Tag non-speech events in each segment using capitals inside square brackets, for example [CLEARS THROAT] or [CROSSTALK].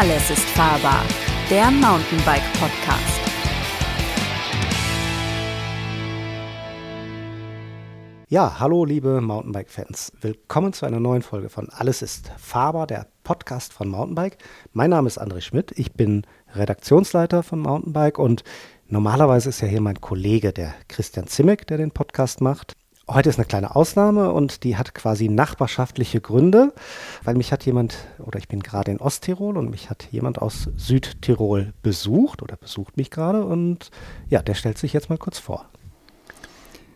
Alles ist fahrbar, der Mountainbike Podcast. Ja, hallo liebe Mountainbike-Fans. Willkommen zu einer neuen Folge von Alles ist fahrbar, der Podcast von Mountainbike. Mein Name ist André Schmidt, ich bin Redaktionsleiter von Mountainbike und normalerweise ist ja hier mein Kollege, der Christian Zimmek, der den Podcast macht. Heute ist eine kleine Ausnahme und die hat quasi nachbarschaftliche Gründe, weil mich hat jemand, oder ich bin gerade in Osttirol und mich hat jemand aus Südtirol besucht oder besucht mich gerade und ja, der stellt sich jetzt mal kurz vor.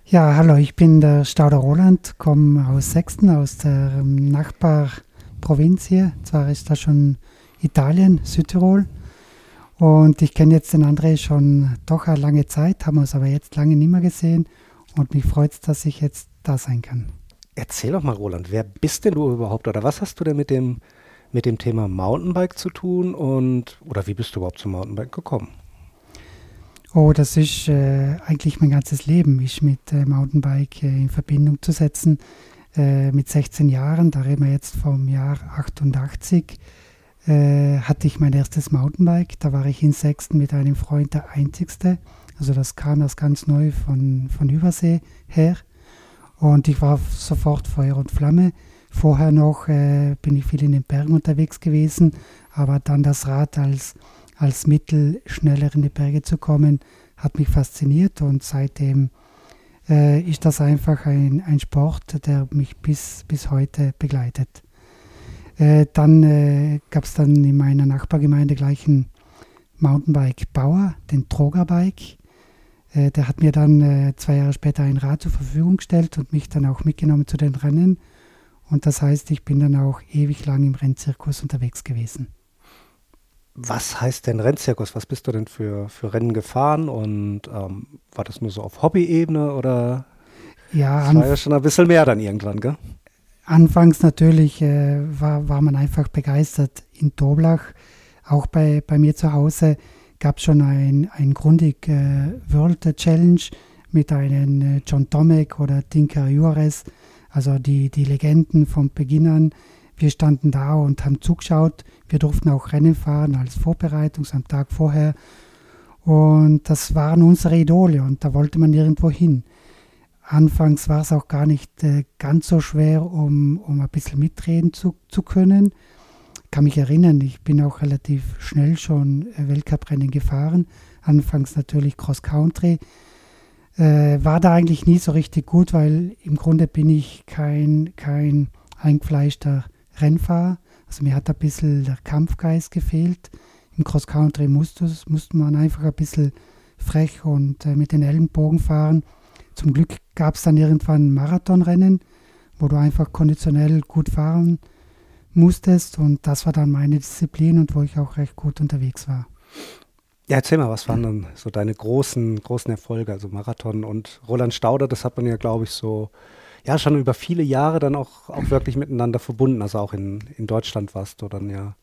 Ja, hallo, ich bin der Stauder Roland, komme aus Sechsten, aus der ähm, Nachbarprovinz hier. Zwar ist das schon Italien, Südtirol. Und ich kenne jetzt den André schon doch eine lange Zeit, haben uns aber jetzt lange nicht mehr gesehen. Und mich freut es, dass ich jetzt da sein kann. Erzähl doch mal, Roland, wer bist denn du überhaupt oder was hast du denn mit dem, mit dem Thema Mountainbike zu tun und oder wie bist du überhaupt zum Mountainbike gekommen? Oh, das ist äh, eigentlich mein ganzes Leben, ist mit äh, Mountainbike äh, in Verbindung zu setzen. Äh, mit 16 Jahren, da reden wir jetzt vom Jahr 88, äh, hatte ich mein erstes Mountainbike. Da war ich in Sechsten mit einem Freund der Einzigste. Also das kam erst ganz neu von, von Übersee her. Und ich war sofort Feuer und Flamme. Vorher noch äh, bin ich viel in den Bergen unterwegs gewesen, aber dann das Rad als als Mittel schneller in die Berge zu kommen, hat mich fasziniert und seitdem äh, ist das einfach ein, ein Sport, der mich bis, bis heute begleitet. Äh, dann äh, gab es dann in meiner Nachbargemeinde gleich einen Mountainbike-Bauer, den Trogerbike. Äh, der hat mir dann äh, zwei Jahre später ein Rad zur Verfügung gestellt und mich dann auch mitgenommen zu den Rennen. Und das heißt, ich bin dann auch ewig lang im Rennzirkus unterwegs gewesen. Was heißt denn Rennzirkus? Was bist du denn für, für Rennen gefahren? Und ähm, war das nur so auf Hobby-Ebene oder? Ja, das war ja schon ein bisschen mehr dann irgendwann, gell? Anfangs natürlich äh, war, war man einfach begeistert. In Doblach, auch bei, bei mir zu Hause, gab es schon ein, ein Grundig äh, World Challenge mit einem äh, John Tomek oder Tinker Juarez, also die, die Legenden vom Beginn an wir standen da und haben zugeschaut. Wir durften auch Rennen fahren als Vorbereitung am Tag vorher. Und das waren unsere Idole und da wollte man irgendwo hin. Anfangs war es auch gar nicht äh, ganz so schwer, um, um ein bisschen mitreden zu, zu können. Ich kann mich erinnern, ich bin auch relativ schnell schon äh, Weltcuprennen gefahren. Anfangs natürlich Cross Country. Äh, war da eigentlich nie so richtig gut, weil im Grunde bin ich kein, kein eingefleischter Rennfahrer. Also mir hat ein bisschen der Kampfgeist gefehlt. Im Cross-Country musste, musste man einfach ein bisschen frech und äh, mit den Ellenbogen fahren. Zum Glück gab es dann irgendwann Marathonrennen, wo du einfach konditionell gut fahren musstest und das war dann meine Disziplin und wo ich auch recht gut unterwegs war. Ja, erzähl mal, was waren dann so deine großen, großen Erfolge, also Marathon und Roland Stauder, das hat man ja, glaube ich, so ja schon über viele Jahre dann auch, auch wirklich miteinander verbunden. Also auch in, in Deutschland warst du dann ja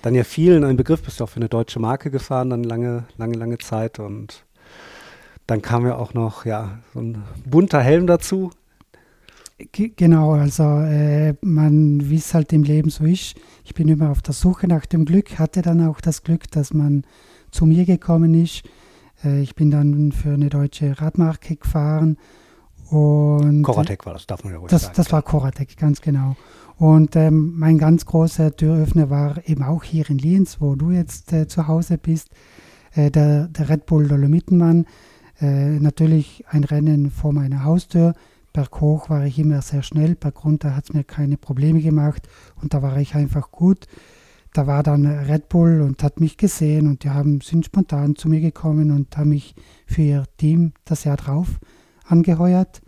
dann ja vielen ein Begriff, bist du auch für eine deutsche Marke gefahren, dann lange, lange, lange Zeit und dann kam ja auch noch ja so ein bunter Helm dazu. Genau, also äh, man, wie es halt im Leben so ist, ich bin immer auf der Suche nach dem Glück, hatte dann auch das Glück, dass man zu mir gekommen ist. Äh, ich bin dann für eine deutsche Radmarke gefahren und Koratek war das, darf man ja ruhig das, sagen. Das war Koratek, ganz genau. Und ähm, mein ganz großer Türöffner war eben auch hier in Lienz, wo du jetzt äh, zu Hause bist, äh, der, der Red Bull Dolomitenmann. Äh, natürlich ein Rennen vor meiner Haustür. Berghoch war ich immer sehr schnell, bergunter hat es mir keine Probleme gemacht und da war ich einfach gut. Da war dann Red Bull und hat mich gesehen und die haben, sind spontan zu mir gekommen und haben mich für ihr Team das Jahr drauf angeheuert.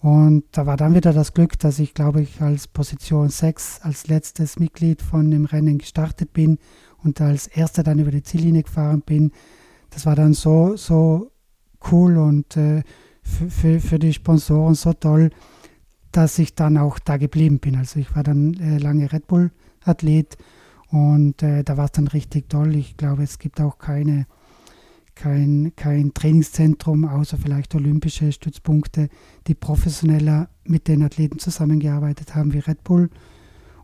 Und da war dann wieder das Glück, dass ich, glaube ich, als Position 6 als letztes Mitglied von dem Rennen gestartet bin und als erster dann über die Ziellinie gefahren bin. Das war dann so, so cool und äh, für, für, für die Sponsoren so toll, dass ich dann auch da geblieben bin. Also ich war dann äh, lange Red Bull-Athlet und äh, da war es dann richtig toll. Ich glaube, es gibt auch keine kein, kein Trainingszentrum, außer vielleicht olympische Stützpunkte, die professioneller mit den Athleten zusammengearbeitet haben wie Red Bull.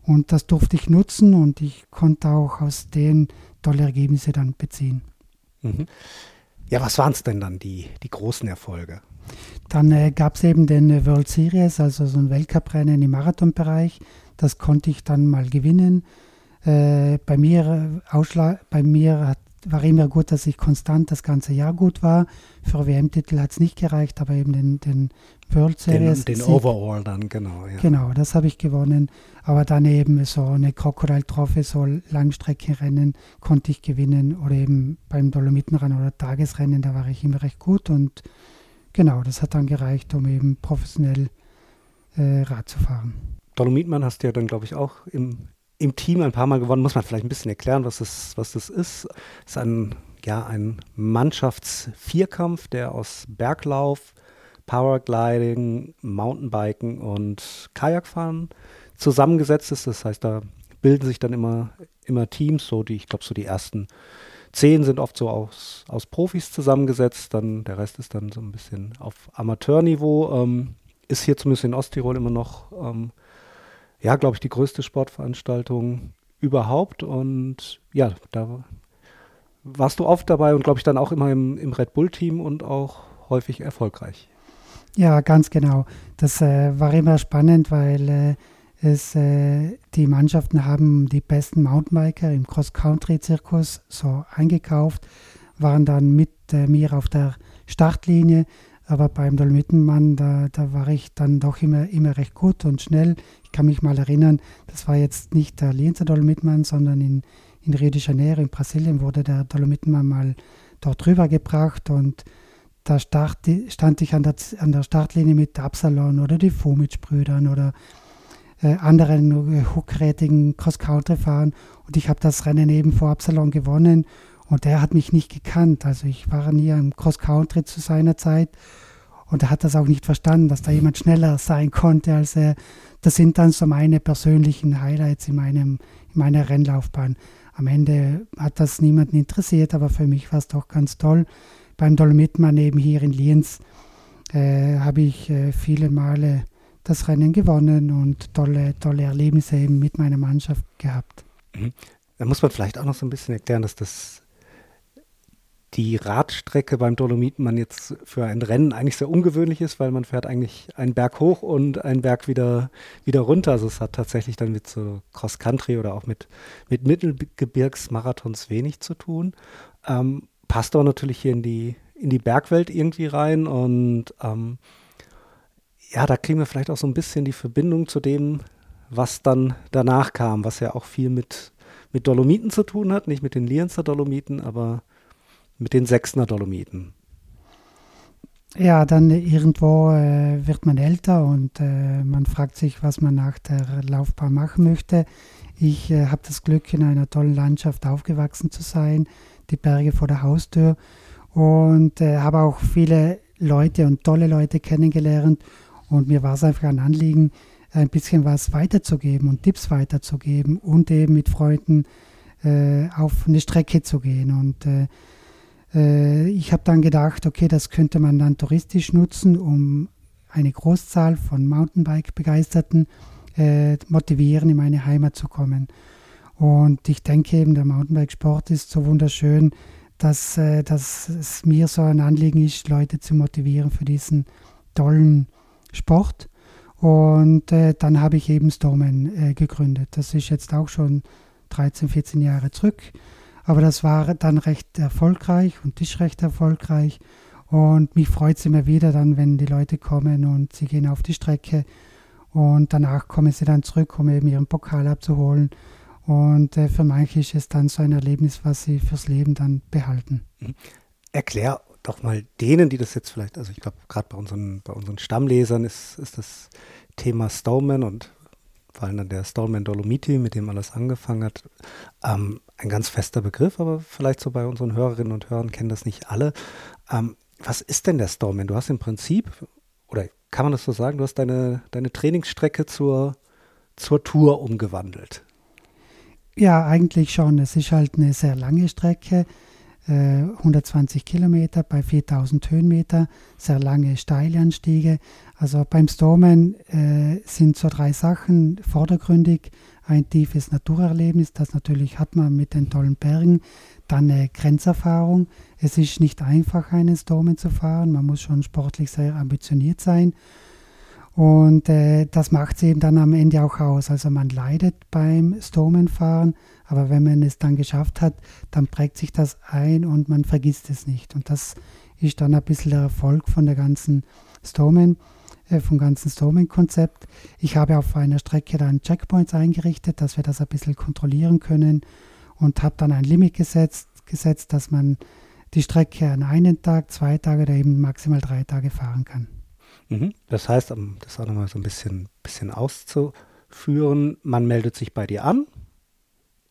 Und das durfte ich nutzen und ich konnte auch aus denen tolle Ergebnisse dann beziehen. Mhm. Ja, was waren es denn dann, die, die großen Erfolge? Dann äh, gab es eben den World Series, also so ein Weltcuprennen im Marathonbereich. Das konnte ich dann mal gewinnen. Äh, bei mir, äh, Ausschlag, bei mir hat war immer gut, dass ich konstant das ganze Jahr gut war. Für WM-Titel hat es nicht gereicht, aber eben den, den World Series. Den, den Overall dann, genau. Ja. Genau, das habe ich gewonnen. Aber dann eben so eine Crocodile Trophy, so Langstreckenrennen konnte ich gewinnen oder eben beim Dolomitenrennen oder Tagesrennen, da war ich immer recht gut und genau, das hat dann gereicht, um eben professionell äh, Rad zu fahren. Dolomitmann hast du ja dann, glaube ich, auch im, im Team ein paar Mal gewonnen. Muss man vielleicht ein bisschen erklären, was das, was das ist. Es ist ein, ja, ein Mannschaftsvierkampf, der aus Berglauf, Powergliding, Mountainbiken und Kajakfahren zusammengesetzt ist. Das heißt, da bilden sich dann immer, immer Teams, so die, ich glaube, so die ersten zehn sind oft so aus, aus Profis zusammengesetzt, dann der Rest ist dann so ein bisschen auf Amateurniveau. Ähm, ist hier zumindest in Osttirol immer noch ähm, ja, glaube ich, die größte Sportveranstaltung überhaupt. Und ja, da warst du oft dabei und glaube ich dann auch immer im, im Red Bull-Team und auch häufig erfolgreich. Ja, ganz genau. Das äh, war immer spannend, weil äh, es, äh, die Mannschaften haben die besten Mountainbiker im Cross-Country-Zirkus so eingekauft, waren dann mit äh, mir auf der Startlinie, aber beim Dolomitenmann, da, da war ich dann doch immer, immer recht gut und schnell. Ich kann mich mal erinnern, das war jetzt nicht der Lienzer Dolomitenmann, sondern in, in Rio de Janeiro in Brasilien wurde der Dolomitenmann mal dort drüber gebracht und da start, stand ich an der, an der Startlinie mit Absalon oder die Fumic-Brüdern oder äh, anderen hochkarätigen Cross-Country-Fahren und ich habe das Rennen eben vor Absalon gewonnen und der hat mich nicht gekannt. Also ich war nie im Cross-Country zu seiner Zeit und er hat das auch nicht verstanden, dass da jemand schneller sein konnte als er. Das sind dann so meine persönlichen Highlights in, meinem, in meiner Rennlaufbahn. Am Ende hat das niemanden interessiert, aber für mich war es doch ganz toll. Beim Dolomitmann eben hier in Lienz äh, habe ich äh, viele Male das Rennen gewonnen und tolle, tolle Erlebnisse eben mit meiner Mannschaft gehabt. Mhm. Da muss man vielleicht auch noch so ein bisschen erklären, dass das die Radstrecke beim Dolomitenmann jetzt für ein Rennen eigentlich sehr ungewöhnlich ist, weil man fährt eigentlich einen Berg hoch und einen Berg wieder, wieder runter. Also es hat tatsächlich dann mit so Cross-Country oder auch mit, mit Mittelgebirgsmarathons wenig zu tun. Ähm, passt aber natürlich hier in die, in die Bergwelt irgendwie rein und ähm, ja, da kriegen wir vielleicht auch so ein bisschen die Verbindung zu dem, was dann danach kam, was ja auch viel mit, mit Dolomiten zu tun hat, nicht mit den Lienzer Dolomiten, aber mit den Sechsner Dolomiten? Ja, dann irgendwo äh, wird man älter und äh, man fragt sich, was man nach der Laufbahn machen möchte. Ich äh, habe das Glück, in einer tollen Landschaft aufgewachsen zu sein, die Berge vor der Haustür und äh, habe auch viele Leute und tolle Leute kennengelernt und mir war es einfach ein Anliegen, ein bisschen was weiterzugeben und Tipps weiterzugeben und eben mit Freunden äh, auf eine Strecke zu gehen und äh, äh, ich habe dann gedacht, okay, das könnte man dann touristisch nutzen, um eine Großzahl von Mountainbike-Begeisterten äh, motivieren, in meine Heimat zu kommen. Und ich denke eben, der Mountainbike-Sport ist so wunderschön, dass, äh, dass es mir so ein Anliegen ist, Leute zu motivieren für diesen tollen Sport. Und äh, dann habe ich eben Stormen äh, gegründet. Das ist jetzt auch schon 13, 14 Jahre zurück. Aber das war dann recht erfolgreich und ist recht erfolgreich. Und mich freut es immer wieder dann, wenn die Leute kommen und sie gehen auf die Strecke und danach kommen sie dann zurück, um eben ihren Pokal abzuholen. Und äh, für manche ist es dann so ein Erlebnis, was sie fürs Leben dann behalten. Mhm. Erklär doch mal denen, die das jetzt vielleicht, also ich glaube, gerade bei unseren, bei unseren Stammlesern ist, ist das Thema Stowman und vor allem dann der Stallman Dolomiti, mit dem alles angefangen hat, ähm, ein ganz fester Begriff, aber vielleicht so bei unseren Hörerinnen und Hörern kennen das nicht alle. Ähm, was ist denn der Stallman? Du hast im Prinzip, oder kann man das so sagen, du hast deine, deine Trainingsstrecke zur, zur Tour umgewandelt. Ja, eigentlich schon. Es ist halt eine sehr lange Strecke. 120 äh, Kilometer bei 4000 Höhenmeter, sehr lange Steilanstiege. Also beim Stormen äh, sind so drei Sachen vordergründig. ein tiefes Naturerlebnis. Das natürlich hat man mit den tollen Bergen. Dann eine Grenzerfahrung. Es ist nicht einfach, einen Stomen zu fahren. Man muss schon sportlich sehr ambitioniert sein. Und äh, das macht es eben dann am Ende auch aus. Also man leidet beim Stomenfahren, aber wenn man es dann geschafft hat, dann prägt sich das ein und man vergisst es nicht. Und das ist dann ein bisschen der Erfolg von der ganzen Stomen, äh, vom ganzen Stomen-Konzept. Ich habe auf einer Strecke dann Checkpoints eingerichtet, dass wir das ein bisschen kontrollieren können und habe dann ein Limit gesetzt, gesetzt, dass man die Strecke an einen Tag, zwei Tage oder eben maximal drei Tage fahren kann. Mhm. Das heißt, um das auch nochmal so ein bisschen, bisschen auszuführen, man meldet sich bei dir an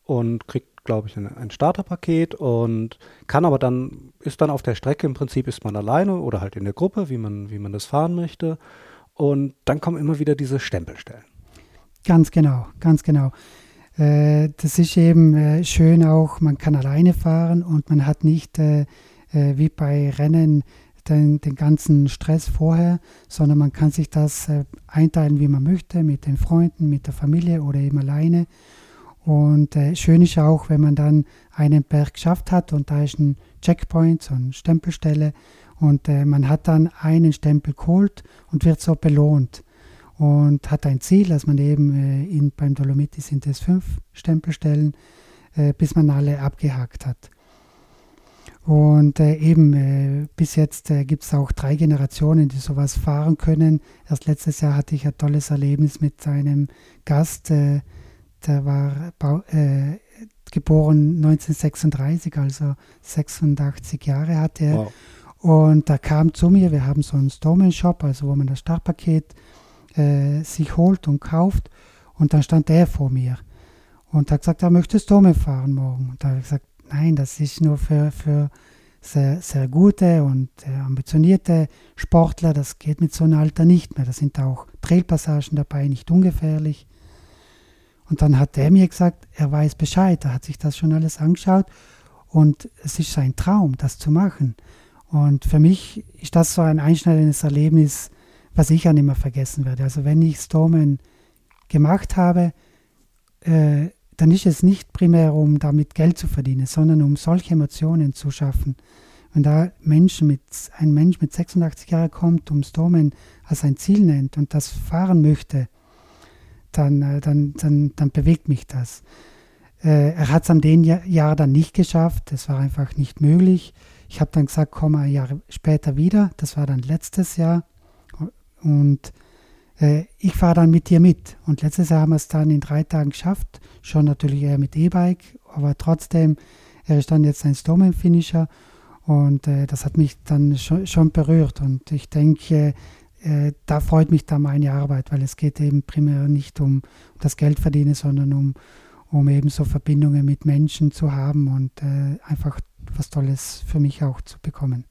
und kriegt, glaube ich, ein, ein Starterpaket und kann aber dann, ist dann auf der Strecke im Prinzip, ist man alleine oder halt in der Gruppe, wie man, wie man das fahren möchte. Und dann kommen immer wieder diese Stempelstellen. Ganz genau, ganz genau. Äh, das ist eben äh, schön auch, man kann alleine fahren und man hat nicht äh, äh wie bei Rennen den, den ganzen Stress vorher, sondern man kann sich das äh, einteilen, wie man möchte, mit den Freunden, mit der Familie oder eben alleine. Und äh, schön ist auch, wenn man dann einen Berg geschafft hat und da ist ein Checkpoint, so eine Stempelstelle und äh, man hat dann einen Stempel geholt und wird so belohnt und hat ein Ziel, dass man eben äh, in, beim Dolomiti sind es fünf Stempelstellen, äh, bis man alle abgehakt hat. Und äh, eben äh, bis jetzt gibt es auch drei Generationen, die sowas fahren können. Erst letztes Jahr hatte ich ein tolles Erlebnis mit einem Gast, äh, der war äh, geboren 1936, also 86 Jahre hatte er. Wow. Und er kam zu mir, wir haben so einen Stomen-Shop, also wo man das Startpaket äh, sich holt und kauft. Und dann stand er vor mir und hat gesagt, er möchte Stomen fahren morgen. Und da habe ich gesagt, Nein, das ist nur für, für sehr, sehr gute und ambitionierte Sportler. Das geht mit so einem Alter nicht mehr. Da sind auch Trailpassagen dabei, nicht ungefährlich. Und dann hat er mir gesagt, er weiß Bescheid, er hat sich das schon alles angeschaut und es ist sein Traum, das zu machen. Und für mich ist das so ein einschneidendes Erlebnis, was ich ja nicht mehr vergessen werde. Also wenn ich Stormen gemacht habe, äh, dann ist es nicht primär, um damit Geld zu verdienen, sondern um solche Emotionen zu schaffen. Wenn da Menschen mit, ein Mensch mit 86 Jahren kommt, um Stormen als ein Ziel nennt und das fahren möchte, dann, äh, dann, dann, dann bewegt mich das. Äh, er hat es an dem Jahr dann nicht geschafft, es war einfach nicht möglich. Ich habe dann gesagt, komm ein Jahr später wieder, das war dann letztes Jahr. Und äh, ich fahre dann mit dir mit. Und letztes Jahr haben wir es dann in drei Tagen geschafft. Schon natürlich eher mit E-Bike, aber trotzdem, er ist dann jetzt ein Stormen-Finisher. Und äh, das hat mich dann schon, schon berührt. Und ich denke, da freut mich dann meine Arbeit, weil es geht eben primär nicht um, um das Geld verdienen, sondern um, um eben so Verbindungen mit Menschen zu haben und äh, einfach was Tolles für mich auch zu bekommen.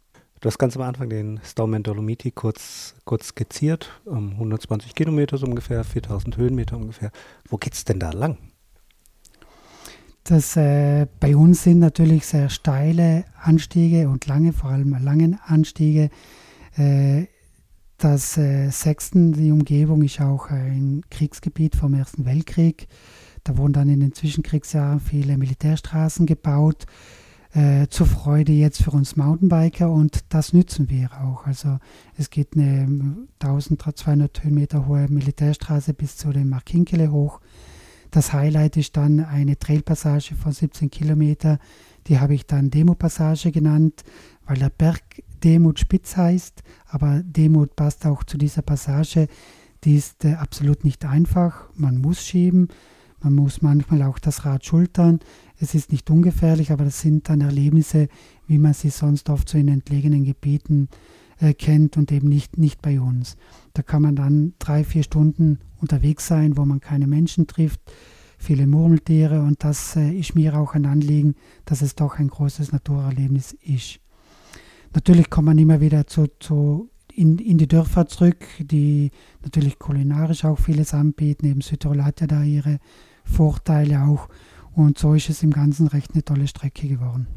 Du hast ganz am Anfang den Stauman Dolomiti kurz, kurz skizziert, um 120 Kilometer so ungefähr, 4000 Höhenmeter ungefähr. Wo geht es denn da lang? Das, äh, bei uns sind natürlich sehr steile Anstiege und lange, vor allem lange Anstiege. Äh, das äh, Sechsten, die Umgebung, ist auch ein Kriegsgebiet vom Ersten Weltkrieg. Da wurden dann in den Zwischenkriegsjahren viele Militärstraßen gebaut äh, zur Freude jetzt für uns Mountainbiker und das nützen wir auch. Also es geht eine 1200 Höhenmeter hohe Militärstraße bis zu dem Markinkele hoch. Das Highlight ist dann eine Trailpassage von 17 Kilometer. Die habe ich dann Demo-Passage genannt, weil der Berg Demut spitz heißt, aber Demut passt auch zu dieser Passage. Die ist äh, absolut nicht einfach. Man muss schieben, man muss manchmal auch das Rad schultern. Es ist nicht ungefährlich, aber das sind dann Erlebnisse, wie man sie sonst oft so in entlegenen Gebieten äh, kennt und eben nicht, nicht bei uns. Da kann man dann drei, vier Stunden unterwegs sein, wo man keine Menschen trifft, viele Murmeltiere und das äh, ist mir auch ein Anliegen, dass es doch ein großes Naturerlebnis ist. Natürlich kommt man immer wieder zu, zu in, in die Dörfer zurück, die natürlich kulinarisch auch vieles anbieten. Eben Südtirol hat ja da ihre Vorteile auch. Und so ist es im Ganzen recht eine tolle Strecke geworden.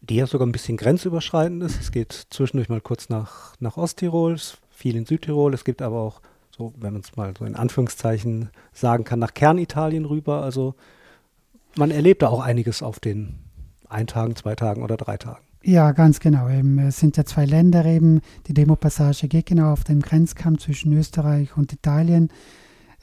Die ja sogar ein bisschen grenzüberschreitend ist. Es geht zwischendurch mal kurz nach, nach Osttirol, viel in Südtirol. Es gibt aber auch so wenn man es mal so in Anführungszeichen sagen kann, nach Kernitalien rüber. Also man erlebt da auch einiges auf den ein Tagen, zwei Tagen oder drei Tagen. Ja, ganz genau. Eben, es sind ja zwei Länder eben. Die Demopassage geht genau auf dem Grenzkamm zwischen Österreich und Italien.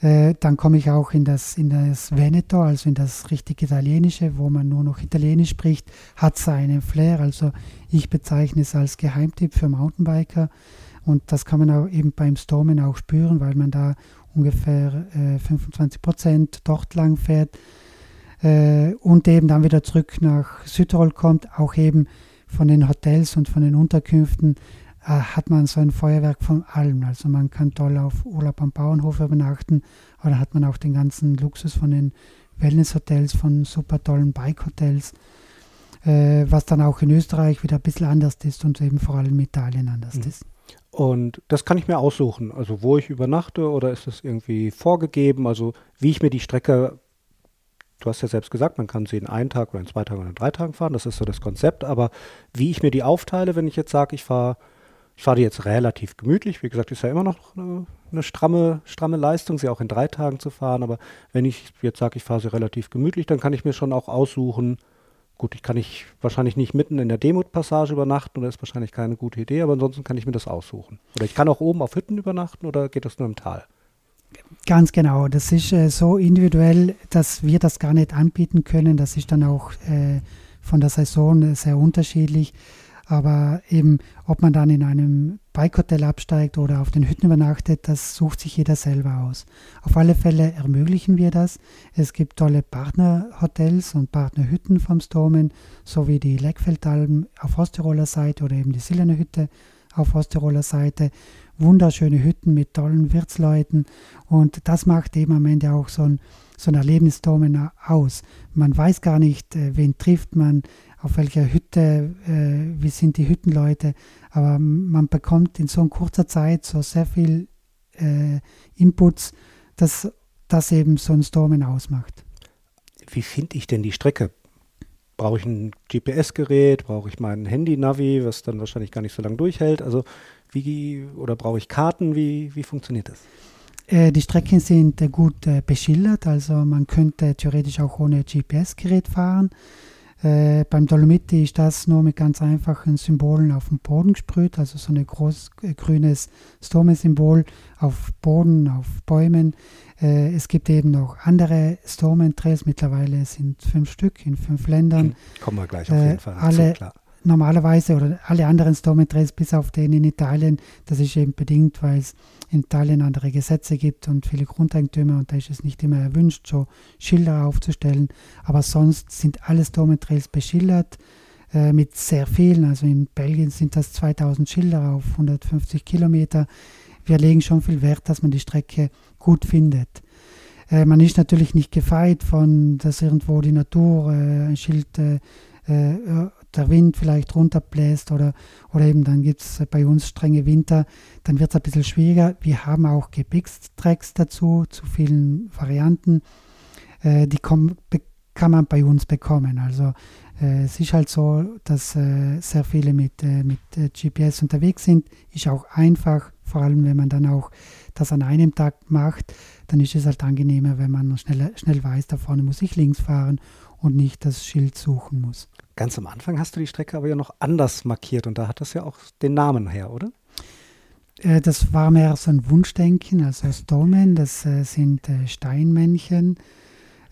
Äh, dann komme ich auch in das, in das Veneto, also in das richtig Italienische, wo man nur noch Italienisch spricht, hat seinen Flair. Also ich bezeichne es als Geheimtipp für Mountainbiker. Und das kann man auch eben beim Stormen auch spüren, weil man da ungefähr äh, 25 Prozent dort lang fährt äh, und eben dann wieder zurück nach Südtirol kommt, auch eben von den Hotels und von den Unterkünften äh, hat man so ein Feuerwerk von allem. Also man kann toll auf Urlaub am Bauernhof übernachten, aber dann hat man auch den ganzen Luxus von den Wellnesshotels, von super tollen Bike-Hotels, äh, was dann auch in Österreich wieder ein bisschen anders ist und eben vor allem in Italien anders mhm. ist. Und das kann ich mir aussuchen, also wo ich übernachte oder ist das irgendwie vorgegeben, also wie ich mir die Strecke du hast ja selbst gesagt, man kann sie in einen Tag oder in zwei Tagen oder in drei Tagen fahren. Das ist so das Konzept. Aber wie ich mir die aufteile, wenn ich jetzt sage, ich fahre ich fahre die jetzt relativ gemütlich. Wie gesagt, ist ja immer noch eine, eine, stramme, stramme Leistung, sie auch in drei Tagen zu fahren. Aber wenn ich jetzt sage, ich fahre sie relativ gemütlich, dann kann ich mir schon auch aussuchen, gut, ich kann ich wahrscheinlich nicht mitten in der Demut-Passage übernachten, oder ist wahrscheinlich keine gute Idee, aber ansonsten kann ich mir das aussuchen. Oder ich kann auch oben auf Hütten übernachten oder geht das nur im Tal? Ganz genau. Das ist äh, so individuell, dass wir das gar nicht anbieten können. Das ist dann auch äh, von der Saison sehr unterschiedlich. Aber eben, ob man dann in einem Bike-Hotel absteigt oder auf den Hütten übernachtet, das sucht sich jeder selber aus. Auf alle Fälle ermöglichen wir das. Es gibt tolle Partnerhotels und Partnerhütten vom Stormen, sowie die Leckfeldalben auf Osttiroler Seite oder eben die Silene Hütte auf Osttiroler Seite wunderschöne Hütten mit tollen Wirtsleuten und das macht eben am Ende auch so ein, so ein Erlebnisdomen aus. Man weiß gar nicht, äh, wen trifft man, auf welcher Hütte, äh, wie sind die Hüttenleute, aber man bekommt in so kurzer Zeit so sehr viel äh, Inputs, dass das eben so ein Stormen ausmacht. Wie finde ich denn die Strecke? Brauche ich ein GPS-Gerät? Brauche ich mein Handy-Navi, was dann wahrscheinlich gar nicht so lange durchhält? Also wie, oder brauche ich Karten? Wie, wie funktioniert das? Äh, die Strecken sind äh, gut äh, beschildert, also man könnte theoretisch auch ohne GPS-Gerät fahren. Äh, beim Dolomiti ist das nur mit ganz einfachen Symbolen auf dem Boden gesprüht, also so ein groß äh, grünes Stormen-Symbol auf Boden, auf Bäumen. Äh, es gibt eben noch andere Stormen-Trails, mittlerweile sind fünf Stück in fünf Ländern. Hm, kommen wir gleich auf jeden Fall alle, klar normalerweise oder alle anderen Stormentrails bis auf den in Italien, das ist eben bedingt, weil es in Italien andere Gesetze gibt und viele Grundeigentümer und da ist es nicht immer erwünscht, so Schilder aufzustellen. Aber sonst sind alle Stormentrails beschildert äh, mit sehr vielen. Also in Belgien sind das 2000 Schilder auf 150 Kilometer. Wir legen schon viel Wert, dass man die Strecke gut findet. Äh, man ist natürlich nicht gefeit von, dass irgendwo die Natur äh, ein Schild äh, äh, der Wind vielleicht runterbläst oder, oder eben dann gibt es bei uns strenge Winter, dann wird es ein bisschen schwieriger. Wir haben auch Gebirgstracks dazu, zu vielen Varianten. Äh, die kommen, kann man bei uns bekommen. Also äh, es ist halt so, dass äh, sehr viele mit, äh, mit äh, GPS unterwegs sind. Ist auch einfach, vor allem wenn man dann auch das an einem Tag macht, dann ist es halt angenehmer, wenn man schnell, schnell weiß, da vorne muss ich links fahren und nicht das Schild suchen muss. Ganz am Anfang hast du die Strecke aber ja noch anders markiert und da hat das ja auch den Namen her, oder? Äh, das war mehr so ein Wunschdenken, also Stolmen, das äh, sind äh, Steinmännchen.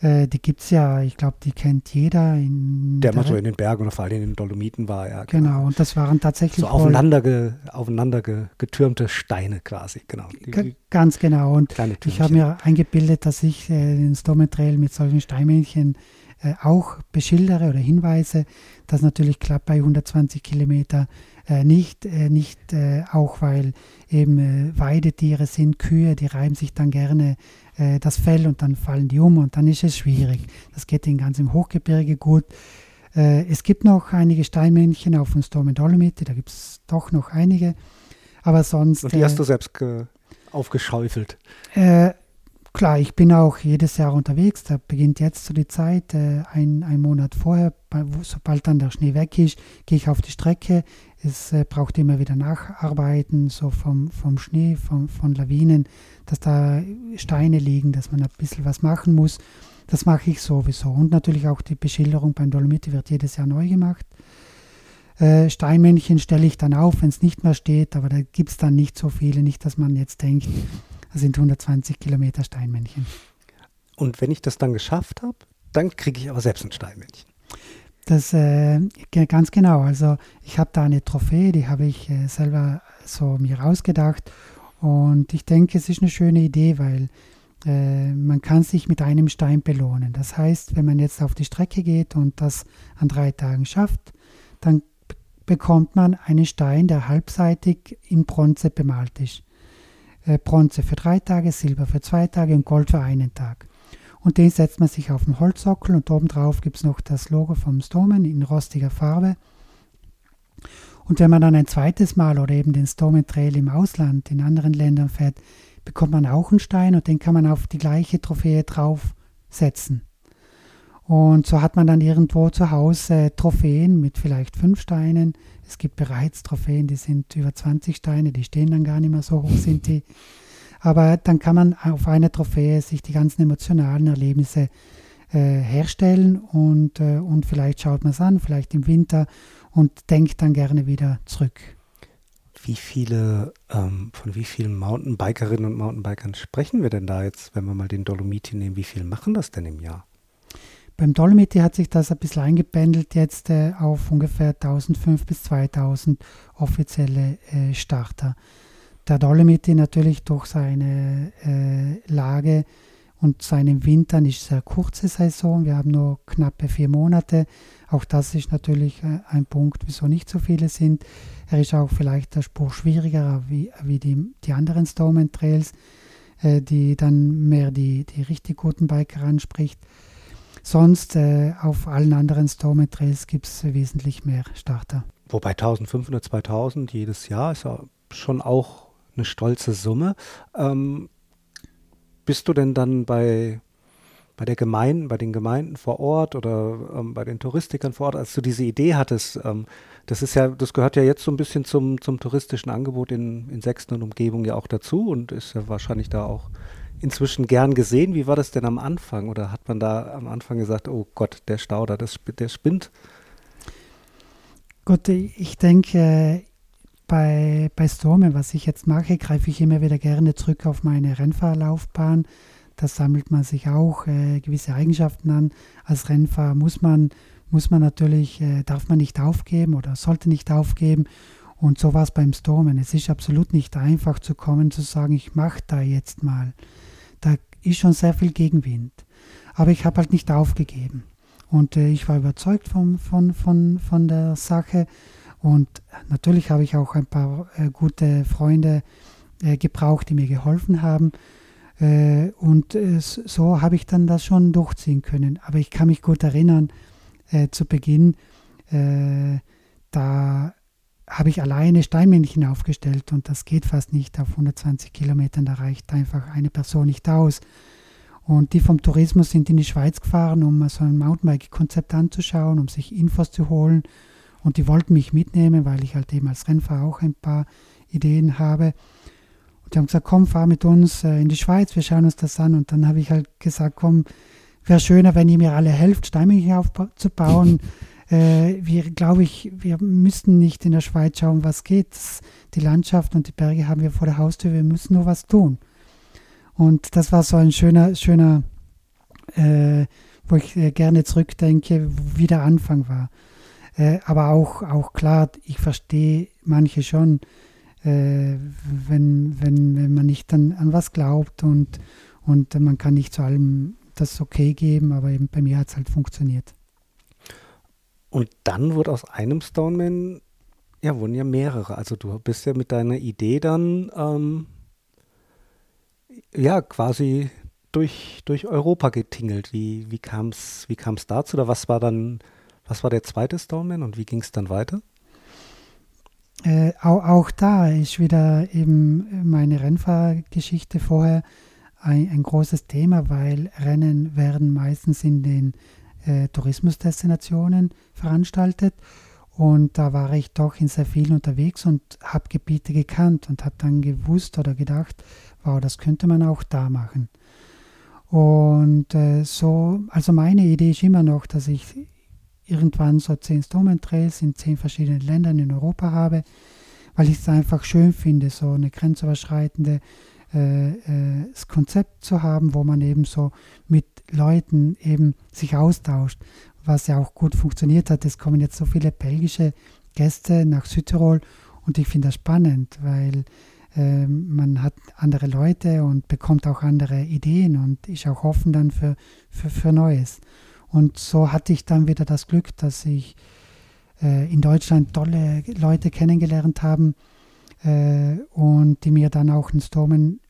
Die gibt es ja, ich glaube, die kennt jeder. In der, der mal so in den Bergen oder vor allem in den Dolomiten war, ja. Genau, genau und das waren tatsächlich. So aufeinander, ge, aufeinander ge, getürmte Steine quasi, genau. Die, ganz genau. Und ich habe mir eingebildet, dass ich äh, den Stometrail mit solchen Steinmännchen äh, auch beschildere oder hinweise. Das natürlich klappt bei 120 Kilometer äh, nicht, äh, nicht auch weil eben Weidetiere sind, Kühe, die reiben sich dann gerne das Fell und dann fallen die um und dann ist es schwierig. Das geht in ganz im Hochgebirge gut. es gibt noch einige Steinmännchen auf dem Storm Dolomiti, da gibt es doch noch einige. Aber sonst. Und die hast du selbst aufgeschaufelt? Klar, ich bin auch jedes Jahr unterwegs. Da beginnt jetzt so die Zeit, äh, ein, ein Monat vorher, sobald dann der Schnee weg ist, gehe ich auf die Strecke. Es äh, braucht immer wieder Nacharbeiten, so vom, vom Schnee, vom, von Lawinen, dass da Steine liegen, dass man ein bisschen was machen muss. Das mache ich sowieso. Und natürlich auch die Beschilderung beim Dolomiti wird jedes Jahr neu gemacht. Äh, Steinmännchen stelle ich dann auf, wenn es nicht mehr steht, aber da gibt es dann nicht so viele. Nicht, dass man jetzt denkt, das sind 120 Kilometer Steinmännchen. Und wenn ich das dann geschafft habe, dann kriege ich aber selbst ein Steinmännchen. Das äh, ganz genau. Also ich habe da eine Trophäe, die habe ich äh, selber so mir ausgedacht. Und ich denke, es ist eine schöne Idee, weil äh, man kann sich mit einem Stein belohnen. Das heißt, wenn man jetzt auf die Strecke geht und das an drei Tagen schafft, dann bekommt man einen Stein, der halbseitig in Bronze bemalt ist. Äh, Bronze für drei Tage, Silber für zwei Tage und Gold für einen Tag. Und den setzt man sich auf den Holzsockel und obendrauf gibt es noch das Logo vom Stomen in rostiger Farbe. Und wenn man dann ein zweites Mal oder eben den Stomen Trail im Ausland, in anderen Ländern fährt, bekommt man auch einen Stein und den kann man auf die gleiche Trophäe draufsetzen. Und so hat man dann irgendwo zu Hause Trophäen mit vielleicht fünf Steinen. Es gibt bereits Trophäen, die sind über 20 Steine, die stehen dann gar nicht mehr so hoch, sind die. Aber dann kann man auf einer Trophäe sich die ganzen emotionalen Erlebnisse äh, herstellen und, äh, und vielleicht schaut man es an, vielleicht im Winter und denkt dann gerne wieder zurück. Wie viele, ähm, von wie vielen Mountainbikerinnen und Mountainbikern sprechen wir denn da jetzt, wenn wir mal den Dolomiti nehmen? Wie viel machen das denn im Jahr? Beim Dolomiti hat sich das ein bisschen eingependelt jetzt äh, auf ungefähr 1500 bis 2000 offizielle äh, Starter. Der Dolomiti natürlich durch seine äh, Lage und seinen Wintern ist sehr kurze Saison. Wir haben nur knappe vier Monate. Auch das ist natürlich äh, ein Punkt, wieso nicht so viele sind. Er ist auch vielleicht der Spur schwieriger wie, wie die, die anderen Stoneman Trails, äh, die dann mehr die, die richtig guten Biker anspricht. Sonst äh, auf allen anderen Storm Trails gibt es wesentlich mehr Starter. Wobei 1500, 2000 jedes Jahr ist ja schon auch eine stolze Summe. Ähm, bist du denn dann bei, bei der Gemeinden, bei den Gemeinden vor Ort oder ähm, bei den Touristikern vor Ort, als du diese Idee hattest, ähm, das ist ja, das gehört ja jetzt so ein bisschen zum, zum touristischen Angebot in, in Sechsten und Umgebung ja auch dazu und ist ja wahrscheinlich da auch inzwischen gern gesehen. Wie war das denn am Anfang? Oder hat man da am Anfang gesagt, oh Gott, der Stauder, das, der spinnt? Gut, ich denke, bei, bei Stormen, was ich jetzt mache, greife ich immer wieder gerne zurück auf meine Rennfahrlaufbahn. Da sammelt man sich auch äh, gewisse Eigenschaften an. Als Rennfahrer muss man, muss man natürlich, äh, darf man nicht aufgeben oder sollte nicht aufgeben. Und so war es beim Stormen. Es ist absolut nicht einfach zu kommen, zu sagen, ich mache da jetzt mal da ist schon sehr viel Gegenwind. Aber ich habe halt nicht aufgegeben. Und äh, ich war überzeugt von, von, von, von der Sache. Und natürlich habe ich auch ein paar äh, gute Freunde äh, gebraucht, die mir geholfen haben. Äh, und äh, so habe ich dann das schon durchziehen können. Aber ich kann mich gut erinnern, äh, zu Beginn, da habe ich alleine Steinmännchen aufgestellt und das geht fast nicht auf 120 Kilometern. Da reicht einfach eine Person nicht aus. Und die vom Tourismus sind in die Schweiz gefahren, um so ein Mountainbike-Konzept anzuschauen, um sich Infos zu holen. Und die wollten mich mitnehmen, weil ich halt eben als Rennfahrer auch ein paar Ideen habe. Und die haben gesagt, komm, fahr mit uns äh, in die Schweiz, wir schauen uns das an. Und dann habe ich halt gesagt, komm, wäre schöner, wenn ihr mir alle helft, Steinmännchen aufzubauen. [LAUGHS] äh, wir, glaube ich, wir müssten nicht in der Schweiz schauen, was geht. Die Landschaft und die Berge haben wir vor der Haustür, wir müssen nur was tun. Und das war so ein schöner, schöner, äh, wo ich äh, gerne zurückdenke, wie der Anfang war. Äh, aber auch, auch klar, ich verstehe manche schon, äh, wenn, wenn, wenn man nicht an, an was glaubt und, und man kann nicht zu allem das okay geben, aber eben bei mir hat es halt funktioniert. Und dann wurde aus einem Stoneman, ja, wurden ja mehrere. Also du bist ja mit deiner Idee dann, ähm, ja, quasi durch, durch Europa getingelt. Wie, wie kam es wie kam's dazu? Oder was war dann, was war der zweite Stoneman und wie ging es dann weiter? Äh, auch, auch, da ist wieder eben meine Rennfahrgeschichte vorher ein, ein großes Thema, weil Rennen werden meistens in den äh, Tourismusdestinationen veranstaltet. Und da war ich doch in sehr vielen unterwegs und habe Gebiete gekannt und habe dann gewusst oder gedacht, wow, das könnte man auch da machen. Und äh, so, also meine Idee ist immer noch, dass ich irgendwann so zehn Stoneman Trails in zehn verschiedenen Ländern in Europa habe, weil ich es einfach schön finde, so eine grenzüberschreitende äh, äh, das Konzept zu haben, wo man eben so mit Leuten eben sich austauscht, was ja auch gut funktioniert hat. Es kommen jetzt so viele belgische Gäste nach Südtirol und ich finde das spannend, weil äh, man hat andere Leute und bekommt auch andere Ideen und ist auch offen dann für, für, für Neues. Und so hatte ich dann wieder das Glück, dass ich äh, in Deutschland tolle Leute kennengelernt habe, äh, und die mir dann auch einen Stormen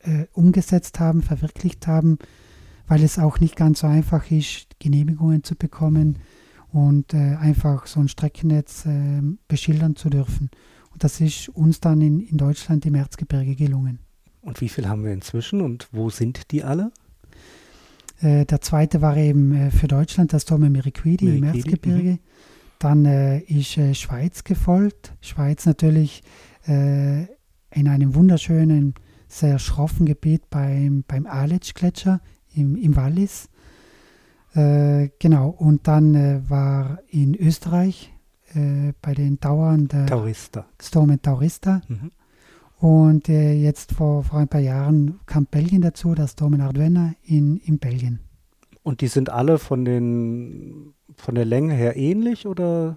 äh, umgesetzt haben, verwirklicht haben, weil es auch nicht ganz so einfach ist, Genehmigungen zu bekommen und äh, einfach so ein Streckennetz äh, beschildern zu dürfen. Und das ist uns dann in, in Deutschland im Erzgebirge gelungen. Und wie viel haben wir inzwischen und wo sind die alle? Äh, der zweite war eben äh, für Deutschland das Dome Miriquidi, Miriquidi im Erzgebirge. Mhm. Dann äh, ist äh, Schweiz gefolgt. Schweiz natürlich äh, in einem wunderschönen, sehr schroffen Gebiet beim, beim Aletsch-Gletscher im, im Wallis. Äh, genau, und dann äh, war in Österreich äh, bei den Tauern der Taurista. Stormen Taurista. Mhm. Und äh, jetzt vor, vor ein paar Jahren kam Belgien dazu, das Stormen Ardennes in, in Belgien. Und die sind alle von, den, von der Länge her ähnlich oder?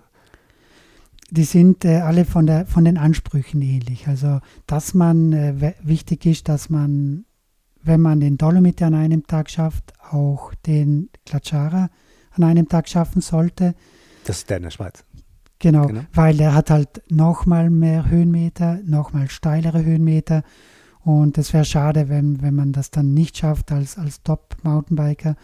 Die sind äh, alle von, der, von den Ansprüchen ähnlich. Also, dass man äh, wichtig ist, dass man, wenn man den Dolomit an einem Tag schafft, auch den Glatschara an einem Tag schaffen sollte. Das ist der in der Schweiz. Genau, genau. weil der hat halt nochmal mehr Höhenmeter, nochmal steilere Höhenmeter. Und es wäre schade, wenn, wenn man das dann nicht schafft als, als Top-Mountainbiker.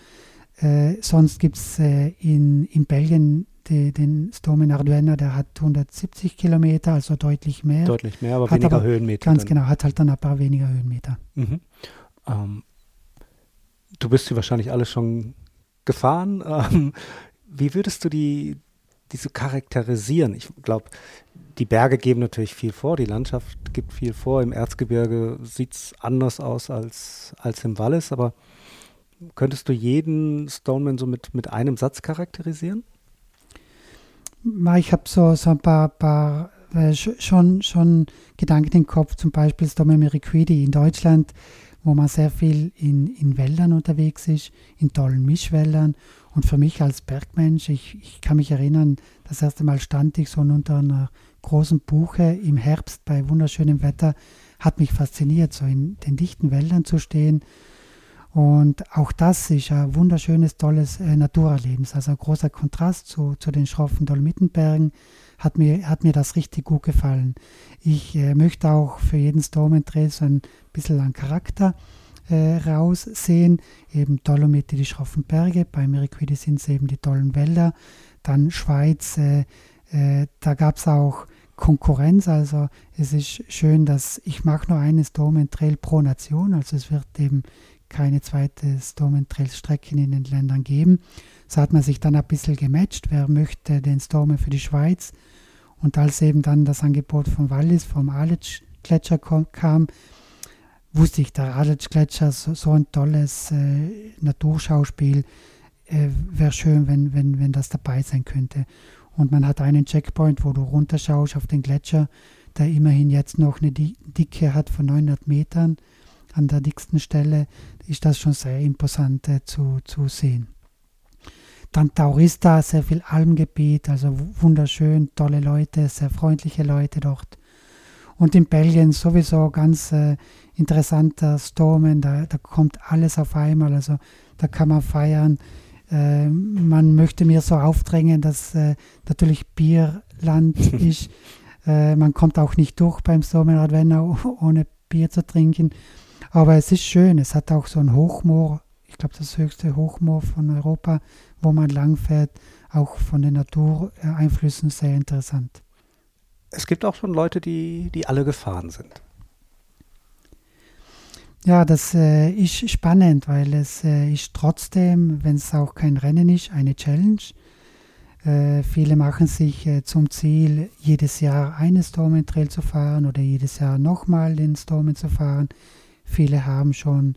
Äh, sonst gibt es äh, in, in Belgien die, den Storm in Arduena, der hat 170 Kilometer, also deutlich mehr. Deutlich mehr, aber weniger aber, Höhenmeter. Ganz dann. genau, hat halt dann ein paar weniger Höhenmeter. Mhm. Ähm, du bist sie wahrscheinlich alle schon gefahren. [LAUGHS] Ähm, wie würdest du die, diese charakterisieren? Ich glaube, die Berge geben natürlich viel vor, die Landschaft gibt viel vor. Im Erzgebirge sieht es anders aus als, als im Wallis, aber könntest du jeden Stoneman so mit, mit einem Satz charakterisieren? Ich habe so, so ein paar, paar äh, schon, schon Gedanken im Kopf, zum Beispiel Stome Miriquidi in Deutschland, wo man sehr viel in, in Wäldern unterwegs ist, in tollen Mischwäldern. Und für mich als Bergmensch, ich, ich kann mich erinnern, das erste Mal stand ich so unter einer großen Buche im Herbst bei wunderschönem Wetter, hat mich fasziniert, so in den dichten Wäldern zu stehen und auch das ist ein wunderschönes, tolles äh, Naturerlebnis. Also ein großer Kontrast zu, zu den schroffen Dolomitenbergen hat mir, hat mir das richtig gut gefallen. Ich äh, möchte auch für jeden Stormentrail so ein bisschen an Charakter äh, raussehen. Eben Dolomite, die schroffen Berge, bei Miriquidi sind es eben die tollen Wälder. Dann Schweiz, äh, äh da gab es auch Konkurrenz. Also es ist schön, dass ich mache nur einen Stormentrail pro Nation. Also es wird eben keine zweite Storm Trails Strecken in den Ländern geben. So hat man sich dann ein bisschen gematcht, wer möchte den Stormen für die Schweiz. Und als eben dann das Angebot von Wallis, vom Aletsch Gletscher kam, wusste ich, der Aletsch Gletscher, so, so ein tolles äh, Naturschauspiel, äh, wäre schön, wenn, wenn, wenn das dabei sein könnte. Und man hat einen Checkpoint, wo du runterschaust auf den Gletscher, der immerhin jetzt noch eine Dicke hat von 900 Metern an der dicksten Stelle ist das schon sehr imposant äh, zu, zu sehen. Dann Taurista, sehr viel Almgebiet, also wunderschön, tolle Leute, sehr freundliche Leute dort. Und in Belgien sowieso ganz äh, interessanter Stormen, da, da kommt alles auf einmal, also da kann man feiern. Äh, man möchte mir so aufdrängen, dass äh, natürlich Bierland [LAUGHS] ist. Äh, man kommt auch nicht durch beim Sommeradvenner [LAUGHS] ohne Bier zu trinken. Aber es ist schön, es hat auch so ein Hochmoor, ich glaube das höchste Hochmoor von Europa, wo man langfährt, auch von den Natureinflüssen sehr interessant. Es gibt auch schon Leute, die, die alle gefahren sind. Ja, das äh, ist spannend, weil es äh, ist trotzdem, wenn es auch kein Rennen ist, eine Challenge. Äh, viele machen sich äh, zum Ziel, jedes Jahr eine Stormen Trail zu fahren oder jedes Jahr nochmal den Stormen zu fahren. Viele haben schon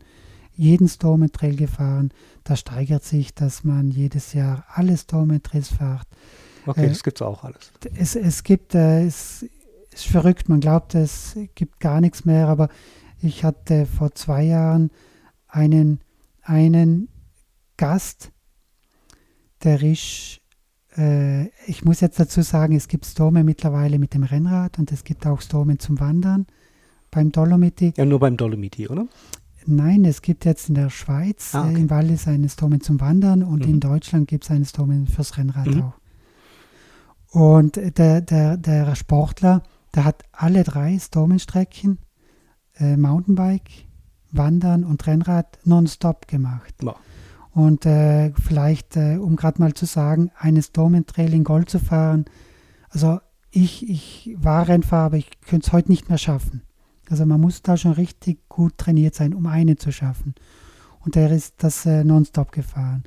jeden Stormen Trail gefahren. Da steigert sich, dass man jedes Jahr alle Stormen Trails fährt. Okay, äh, das gibt es auch alles. Es, es gibt, äh, es ist verrückt, man glaubt, es gibt gar nichts mehr, aber ich hatte vor zwei Jahren einen, einen Gast, der ist äh, ich muss jetzt dazu sagen, es gibt Storme mittlerweile mit dem Rennrad und es gibt auch Stormen zum Wandern beim Dolomiti. Ja, nur beim Dolomiti, oder? Nein, es gibt jetzt in der Schweiz, ah, okay. äh, im Wallis eine Stormen zum Wandern und mhm. in Deutschland gibt es eine Stormen fürs Rennrad mhm. auch. Und der, der, der Sportler, der hat alle drei Stormenstrecken, äh, Mountainbike, Wandern und Rennrad nonstop gemacht. Ja. Und äh, vielleicht, äh, um gerade mal zu sagen, eines Domentrail in Gold zu fahren. Also ich, ich war Rennfahrer, aber ich könnte es heute nicht mehr schaffen. Also man muss da schon richtig gut trainiert sein, um eine zu schaffen. Und er ist das äh, nonstop gefahren.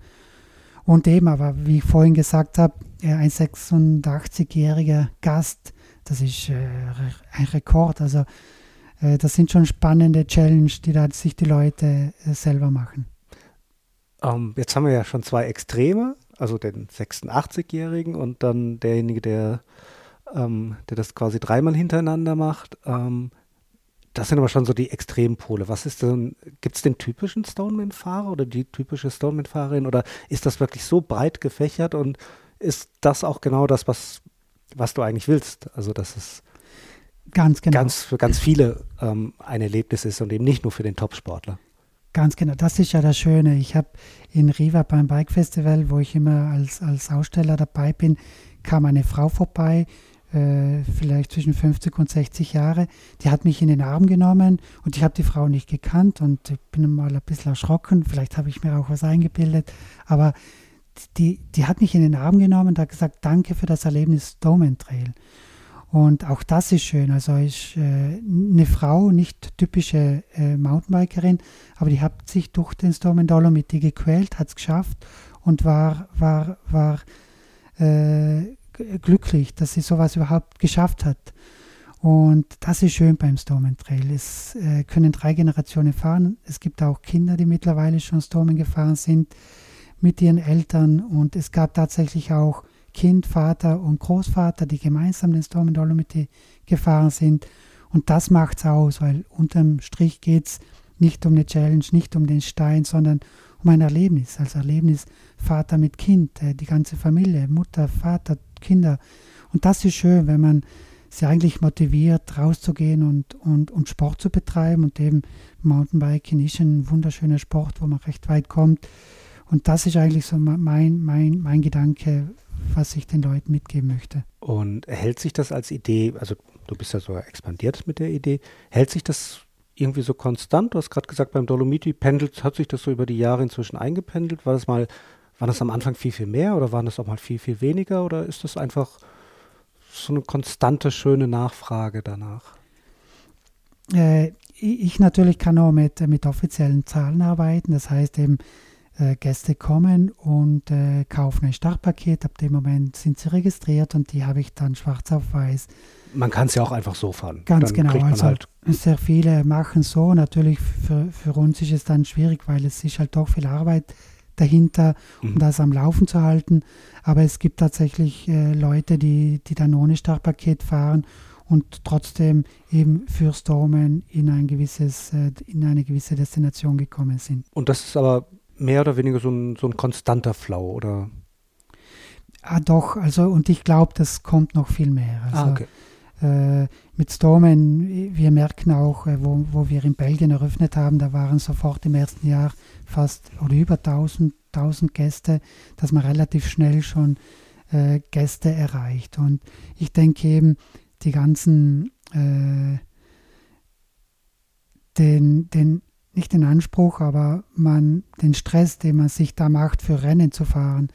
Und eben, aber wie ich vorhin gesagt habe, ein 86-jähriger Gast, das ist äh, ein Rekord. Also äh, das sind schon spannende Challenges, die da sich die Leute äh, selber machen. Ähm, jetzt haben wir ja schon zwei Extreme, also den 86-Jährigen und dann derjenige, der, ähm, der das quasi dreimal hintereinander macht. Ähm, das sind aber schon so die Extrempole. Was ist denn, gibt es den typischen Stoneman-Fahrer oder die typische Stoneman-Fahrerin oder ist das wirklich so breit gefächert und ist das auch genau das, was, was du eigentlich willst? Also, dass es ganz, genau. ganz für ganz viele ähm, ein Erlebnis ist und eben nicht nur für den Topsportler. Ganz genau, das ist ja das Schöne. Ich habe in Riva beim Bike Festival, wo ich immer als, als Aussteller dabei bin, kam eine Frau vorbei, äh, vielleicht zwischen 50 und 60 Jahre. Die hat mich in den Arm genommen und ich habe die Frau nicht gekannt und ich bin mal ein bisschen erschrocken. Vielleicht habe ich mir auch was eingebildet, aber die, die hat mich in den Arm genommen und hat gesagt, danke für das Erlebnis Domen Trail. Und auch das ist schön. Also ist äh, eine Frau, nicht typische äh, Mountainbikerin, aber die hat sich durch den Storm in Dolomiti gequält, hat es geschafft und war, war, war äh, glücklich, dass sie sowas überhaupt geschafft hat. Und das ist schön beim Stormen Trail. Es äh, können drei Generationen fahren. Es gibt auch Kinder, die mittlerweile schon Stormen gefahren sind mit ihren Eltern. Und es gab tatsächlich auch Kind, Vater und Großvater, die gemeinsam den Storm Dolomiti gefahren sind. Und das macht es aus, weil unterm Strich geht es nicht um eine Challenge, nicht um den Stein, sondern um ein Erlebnis. Als Erlebnis Vater mit Kind, äh, die ganze Familie, Mutter, Vater, Kinder. Und das ist schön, wenn man sie eigentlich motiviert, rauszugehen und, und, und Sport zu betreiben. Und eben Mountainbiking ist ein wunderschöner Sport, wo man recht weit kommt. Und das ist eigentlich so mein, mein, mein Gedanke, was ich den Leuten mitgeben möchte. Und hält sich das als Idee, also du bist ja so expandiert mit der Idee, hält sich das irgendwie so konstant? Du hast gerade gesagt, beim Dolomiti pendelt, hat sich das so über die Jahre inzwischen eingependelt? War das mal, war das am Anfang viel, viel mehr oder waren das auch mal viel, viel weniger oder ist das einfach so eine konstante, schöne Nachfrage danach? Äh, ich natürlich kann auch mit, mit offiziellen Zahlen arbeiten. Das heißt eben, äh, Gäste kommen und äh, kaufen ein Startpaket. Ab dem Moment sind sie registriert und die habe ich dann schwarz auf weiß. Man kann es ja auch einfach so fahren. Ganz dann genau. Also halt sehr viele machen so. Natürlich für, für uns ist es dann schwierig, weil es ist halt doch viel Arbeit dahinter, um mhm. das am Laufen zu halten. Aber es gibt tatsächlich äh, Leute, die, die dann ohne Startpaket fahren und trotzdem eben für Stormen in ein gewisses, äh, in eine gewisse Destination gekommen sind. Und das ist aber mehr oder weniger so ein, so ein konstanter Flow, oder? Ah, doch, also und ich glaube, das kommt noch viel mehr. Also, ah, okay. Äh, mit Stormen, wir merken auch, äh, wo, wo wir in Belgien eröffnet haben, da waren sofort im ersten Jahr fast oder über 1000, 1000 Gäste, dass man relativ schnell schon äh, Gäste erreicht. Und ich denke eben, die ganzen, äh, den, den nicht den Anspruch, aber man den Stress, den man sich da macht, für Rennen zu fahren,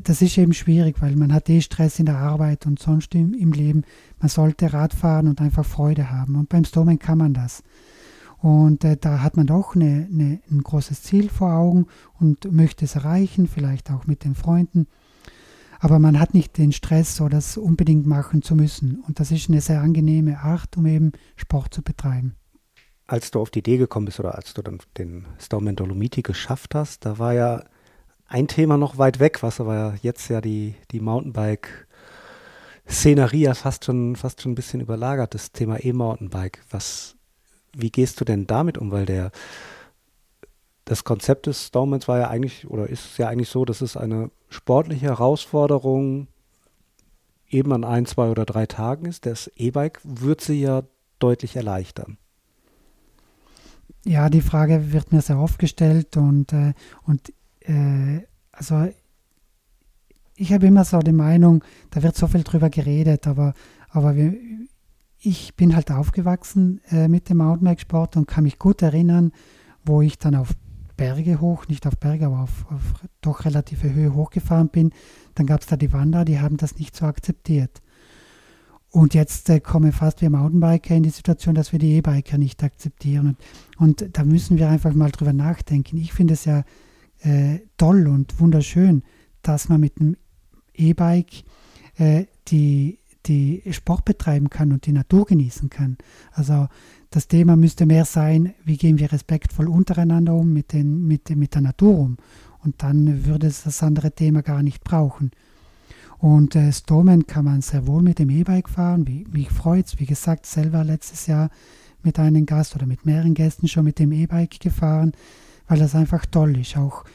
das ist eben schwierig, weil man hat eh Stress in der Arbeit und sonst im, im Leben. Man sollte Rad fahren und einfach Freude haben. Und beim Stormen kann man das. Und äh, da hat man doch eine, eine, ein großes Ziel vor Augen und möchte es erreichen, vielleicht auch mit den Freunden. Aber man hat nicht den Stress, so das unbedingt machen zu müssen. Und das ist eine sehr angenehme Art, um eben Sport zu betreiben. Als du auf die Idee gekommen bist oder als du dann den Stowman Dolomiti geschafft hast, da war ja ein Thema noch weit weg, was aber jetzt ja die, die Mountainbike Szenerie ja fast schon, fast schon ein bisschen überlagert, das Thema E-Mountainbike. Wie gehst du denn damit um? Weil der, das Konzept des Stormans war ja eigentlich, oder ist ja eigentlich so, dass es eine sportliche Herausforderung eben an ein, zwei oder drei Tagen ist. Das E-Bike wird sie ja deutlich erleichtern. Ja, die Frage wird mir sehr oft gestellt und, äh, und äh, also ich habe immer so die Meinung, da wird so viel drüber geredet, aber, aber wir, ich bin halt aufgewachsen äh, mit dem Mountainbike-Sport und kann mich gut erinnern, wo ich dann auf Berge hoch, nicht auf Berge, aber auf, auf doch relative Höhe hochgefahren bin. Dann gab es da die Wanderer, die haben das nicht so akzeptiert. Und jetzt äh, kommen fast wir Mountainbiker in die Situation, dass wir die E-Biker nicht akzeptieren. Und, und, da müssen wir einfach mal drüber nachdenken. Ich finde es ja äh, toll und wunderschön, dass man mit einem E-Bike äh, die, die Sport betreiben kann und die Natur genießen kann. Also das Thema müsste mehr sein, wie gehen wir respektvoll untereinander um, mit, den, mit, mit der Natur um. Und dann würde es das andere Thema gar nicht brauchen. Und äh, Stomen kann man sehr wohl mit dem E-Bike fahren. Wie, mich freut es, wie gesagt, selber letztes Jahr mit einem Gast oder mit mehreren Gästen schon mit dem E-Bike gefahren, weil das einfach toll ist. Auch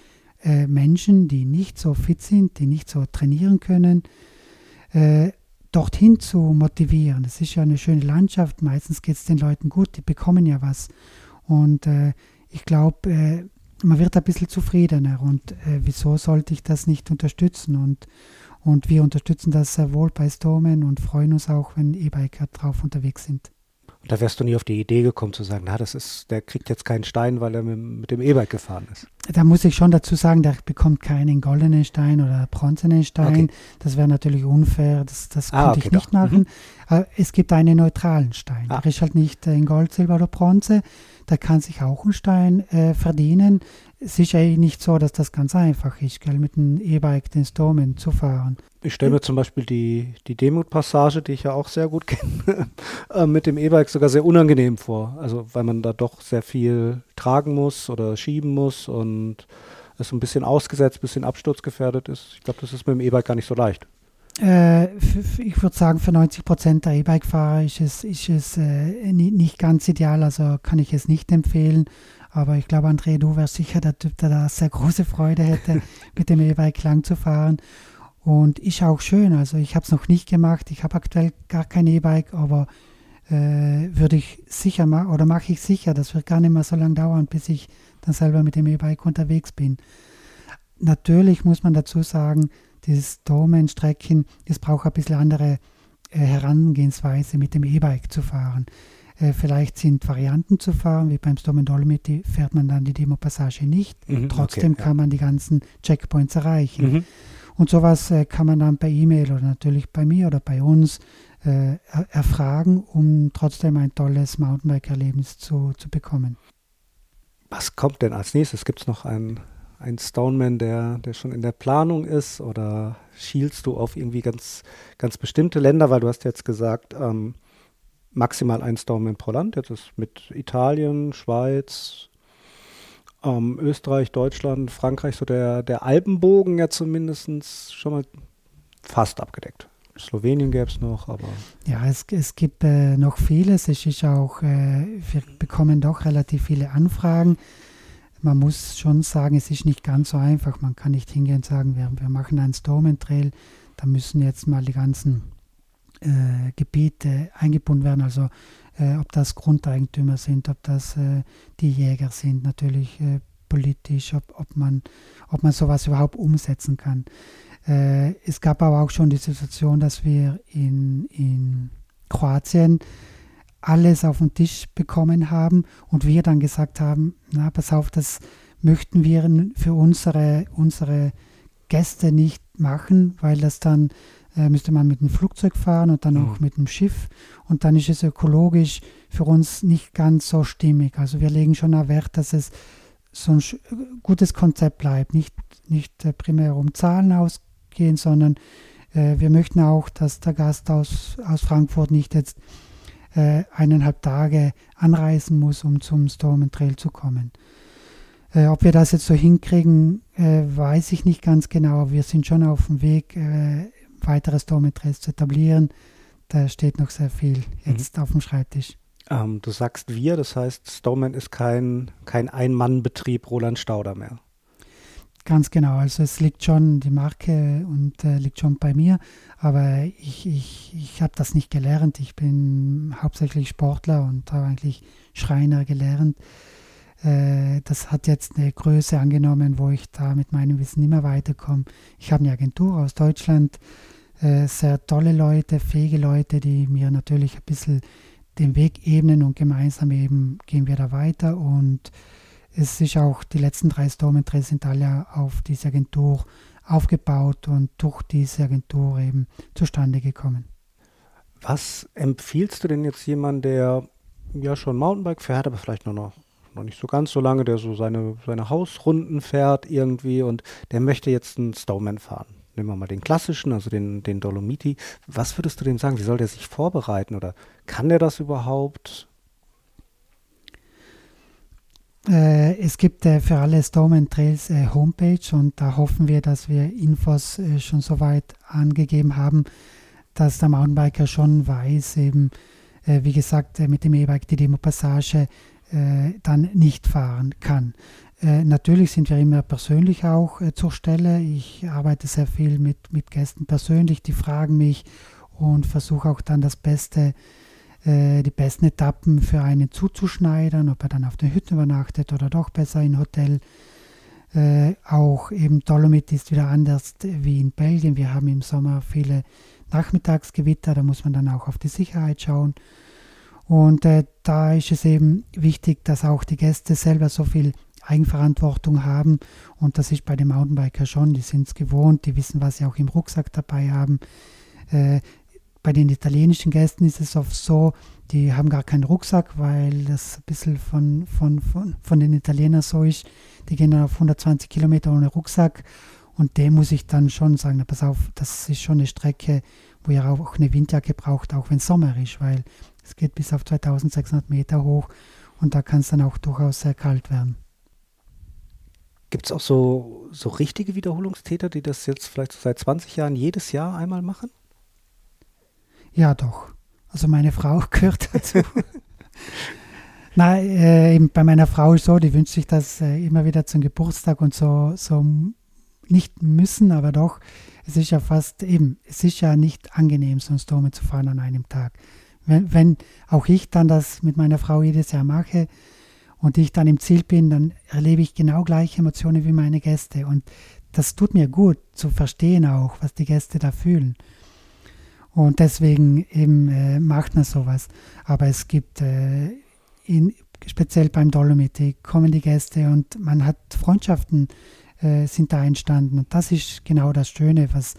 äh, Menschen, die nicht so fit sind, die nicht so trainieren können, äh, dorthin zu motivieren. Das ist ja eine schöne Landschaft. Meistens geht es den Leuten gut, die bekommen ja was. Und äh, ich glaube, äh, man wird ein bisschen zufriedener. Und äh, wieso sollte ich das nicht unterstützen? Und, und wir unterstützen das sehr wohl bei Stormen und freuen uns auch, wenn E-Biker drauf unterwegs sind. Da wärst du nie auf die Idee gekommen zu sagen, na, das ist, der kriegt jetzt keinen Stein, weil er mit, dem E-Bike gefahren ist. Da muss ich schon dazu sagen, der bekommt keinen goldenen Stein oder bronzenen Stein. Okay. Das wäre natürlich unfair, das, das ah, konnte okay, ich nicht doch. machen. Mhm. Es gibt einen neutralen Stein. Ah. Der ist halt nicht in Gold, Silber oder Bronze. Da kann sich auch ein Stein äh, verdienen es ist ja nicht so, dass das ganz einfach ist, gell, mit dem E-Bike den Stormen zu fahren. Ich stelle mir zum Beispiel die, die Demut-Passage, die ich ja auch sehr gut [LAUGHS] kenne, äh, mit dem E-Bike sogar sehr unangenehm vor. Also weil man da doch sehr viel tragen muss oder schieben muss und es so ein bisschen ausgesetzt, ein bisschen absturzgefährdet ist. Ich glaube, das ist mit dem E-Bike gar nicht so leicht. Äh, ich würde sagen, für 90 Prozent der E-Bike-Fahrer ist es, ist es äh, nicht ganz ideal, also kann ich es nicht empfehlen. Aber ich glaube, André, du wärst sicher der Typ, der da sehr große Freude hätte, [LAUGHS] mit dem E-Bike lang zu fahren. Und ist auch schön. Also ich habe es noch nicht gemacht. Ich habe aktuell gar kein E-Bike, aber äh, würde ich sicher machen oder mache ich sicher. Das wird gar nicht mehr so lange dauern, bis ich dann selber mit dem E-Bike unterwegs bin. Natürlich muss man dazu sagen, dieses Domain-Strecken, es braucht ein bisschen andere äh, Herangehensweise, mit dem E-Bike zu fahren. Äh, vielleicht sind Varianten zu fahren, wie beim Storm Dolomiti fährt man dann die Demo-Passage nicht. Mhm, Trotzdem okay, kann ja. man die ganzen Checkpoints erreichen. Mhm. Und sowas äh, kann man dann per E-Mail oder natürlich bei mir oder bei uns äh, erfragen, um trotzdem ein tolles Mountainbike-Erlebnis zu, zu bekommen. Was kommt denn als nächstes? Gibt es noch einen, einen Stoneman, der, der schon in der Planung ist? Oder schielst du auf irgendwie ganz, ganz bestimmte Länder? Weil du hast jetzt gesagt, ähm, maximal ein Storm pro Land. Jetzt ist mit Italien, Schweiz, ähm, Österreich, Deutschland, Frankreich so der, der Alpenbogen ja zumindest schon mal fast abgedeckt. Slowenien gäbe es noch, aber. Ja, es, es gibt äh, noch vieles. Es ist auch, äh, wir bekommen doch relativ viele Anfragen. Man muss schon sagen, es ist nicht ganz so einfach. Man kann nicht hingehen und sagen, wir, wir machen einen Storm Trail. Da müssen jetzt mal die ganzen äh, Gebiete eingebunden werden, also äh, ob das Grundeigentümer sind, ob das äh, die Jäger sind, natürlich äh, politisch, ob, ob, man, ob man sowas überhaupt umsetzen kann. Äh, es gab aber auch schon die Situation, dass wir in, in Kroatien alles auf den Tisch bekommen haben und wir dann gesagt haben, na pass auf, das möchten wir für unsere, unsere Gäste nicht machen, weil das dann äh, müsste man mit dem Flugzeug fahren und dann mhm. auch mit dem Schiff. Und dann ist es ökologisch für uns nicht ganz so stimmig. Also wir legen schon Wert, dass es so ein gutes Konzept bleibt. Nicht, nicht äh, primär um Zahlen ausgehen, sondern äh, wir möchten auch, dass der Gast aus, aus Frankfurt nicht jetzt äh, eineinhalb Tage anreisen muss, um zum Storm Trail zu kommen. Äh, ob wir das jetzt so hinkriegen, äh, weiß ich nicht ganz genau. Wir sind schon auf dem Weg, äh, weitere Storm Trails zu etablieren. Da steht noch sehr viel jetzt mhm. auf dem Schreibtisch. Ähm, du sagst wir, das heißt, Stoneman ist kein, kein Ein-Mann-Betrieb Roland Stauder mehr. Ganz genau, also es liegt schon die Marke und äh, liegt schon bei mir, aber ich, ich, ich habe das nicht gelernt. Ich bin hauptsächlich Sportler und habe eigentlich Schreiner gelernt. Äh, das hat jetzt eine Größe angenommen, wo ich da mit meinem Wissen immer weiterkomme. Ich habe eine Agentur aus Deutschland, äh, sehr tolle Leute, fähige Leute, die mir natürlich ein bisschen den Weg ebnen und gemeinsam eben gehen wir da weiter und es ist auch die letzten drei Stormentrails sind alle auf diese Agentur aufgebaut und durch diese Agentur eben zustande gekommen. Was empfiehlst du denn jetzt jemand, der ja schon Mountainbike fährt, aber vielleicht nur noch, noch nicht so ganz so lange, der so seine, seine Hausrunden fährt irgendwie und der möchte jetzt einen Stowman fahren? Nehmen wir mal den klassischen, also den, den Dolomiti. Was würdest du dem sagen? Wie soll der sich vorbereiten oder kann der das überhaupt? Äh, es gibt äh, für alle Storm Trails äh, Homepage und da hoffen wir, dass wir Infos schon so weit angegeben haben, dass der Mountainbiker schon weiß, eben, wie gesagt, mit dem E-Bike die Demo-Passage dann nicht fahren kann. natürlich sind wir immer persönlich auch zur Stelle. Ich arbeite sehr viel mit, mit Gästen persönlich, die fragen mich und versuche auch dann das Beste äh, die besten Etappen für einen zuzuschneidern, ob er dann auf der Hütte übernachtet oder doch besser im Hotel. Äh, auch eben Dolomit ist wieder anders wie in Belgien. Wir haben im Sommer viele Nachmittagsgewitter, da muss man dann auch auf die Sicherheit schauen. Und äh, da ist es eben wichtig, dass auch die Gäste selber so viel Eigenverantwortung haben. Und das ist bei den Mountainbiker schon. Die sind es gewohnt, die wissen, was sie auch im Rucksack dabei haben. Äh, bei den italienischen Gästen ist es oft so, die haben gar keinen Rucksack, weil das ein bisschen von, von, von, von den Italienern so ist. Die gehen dann auf 120 Kilometer ohne Rucksack und dem muss ich dann schon sagen, pass auf, das ist schon eine Strecke, wo ihr auch eine Windjacke braucht, auch wenn Sommer ist, weil es geht bis auf 2600 Meter hoch und da kann es dann auch durchaus sehr kalt werden. Gibt es auch so, so richtige Wiederholungstäter, die das jetzt vielleicht seit 20 Jahren jedes Jahr einmal machen? Ja, doch. Also meine Frau [LAUGHS] gehört dazu. [LAUGHS] Nein, äh, bei meiner Frau ist so, die wünscht sich das äh, immer wieder zum Geburtstag und so, so nicht müssen, aber doch. Es ist ja fast eben, es ist ja nicht angenehm, so ein Storm zu fahren an einem Tag. Wenn, wenn auch ich dann das mit meiner Frau jedes Jahr mache und ich dann im Ziel bin, dann erlebe ich genau gleiche Emotionen wie meine Gäste. Und das tut mir gut zu verstehen auch, was die Gäste da fühlen. Und deswegen eben äh, macht man sowas. Aber es gibt äh, in, speziell beim Dolomiti kommen die Gäste und man hat Freundschaften äh, sind da entstanden. Und das ist genau das Schöne, was,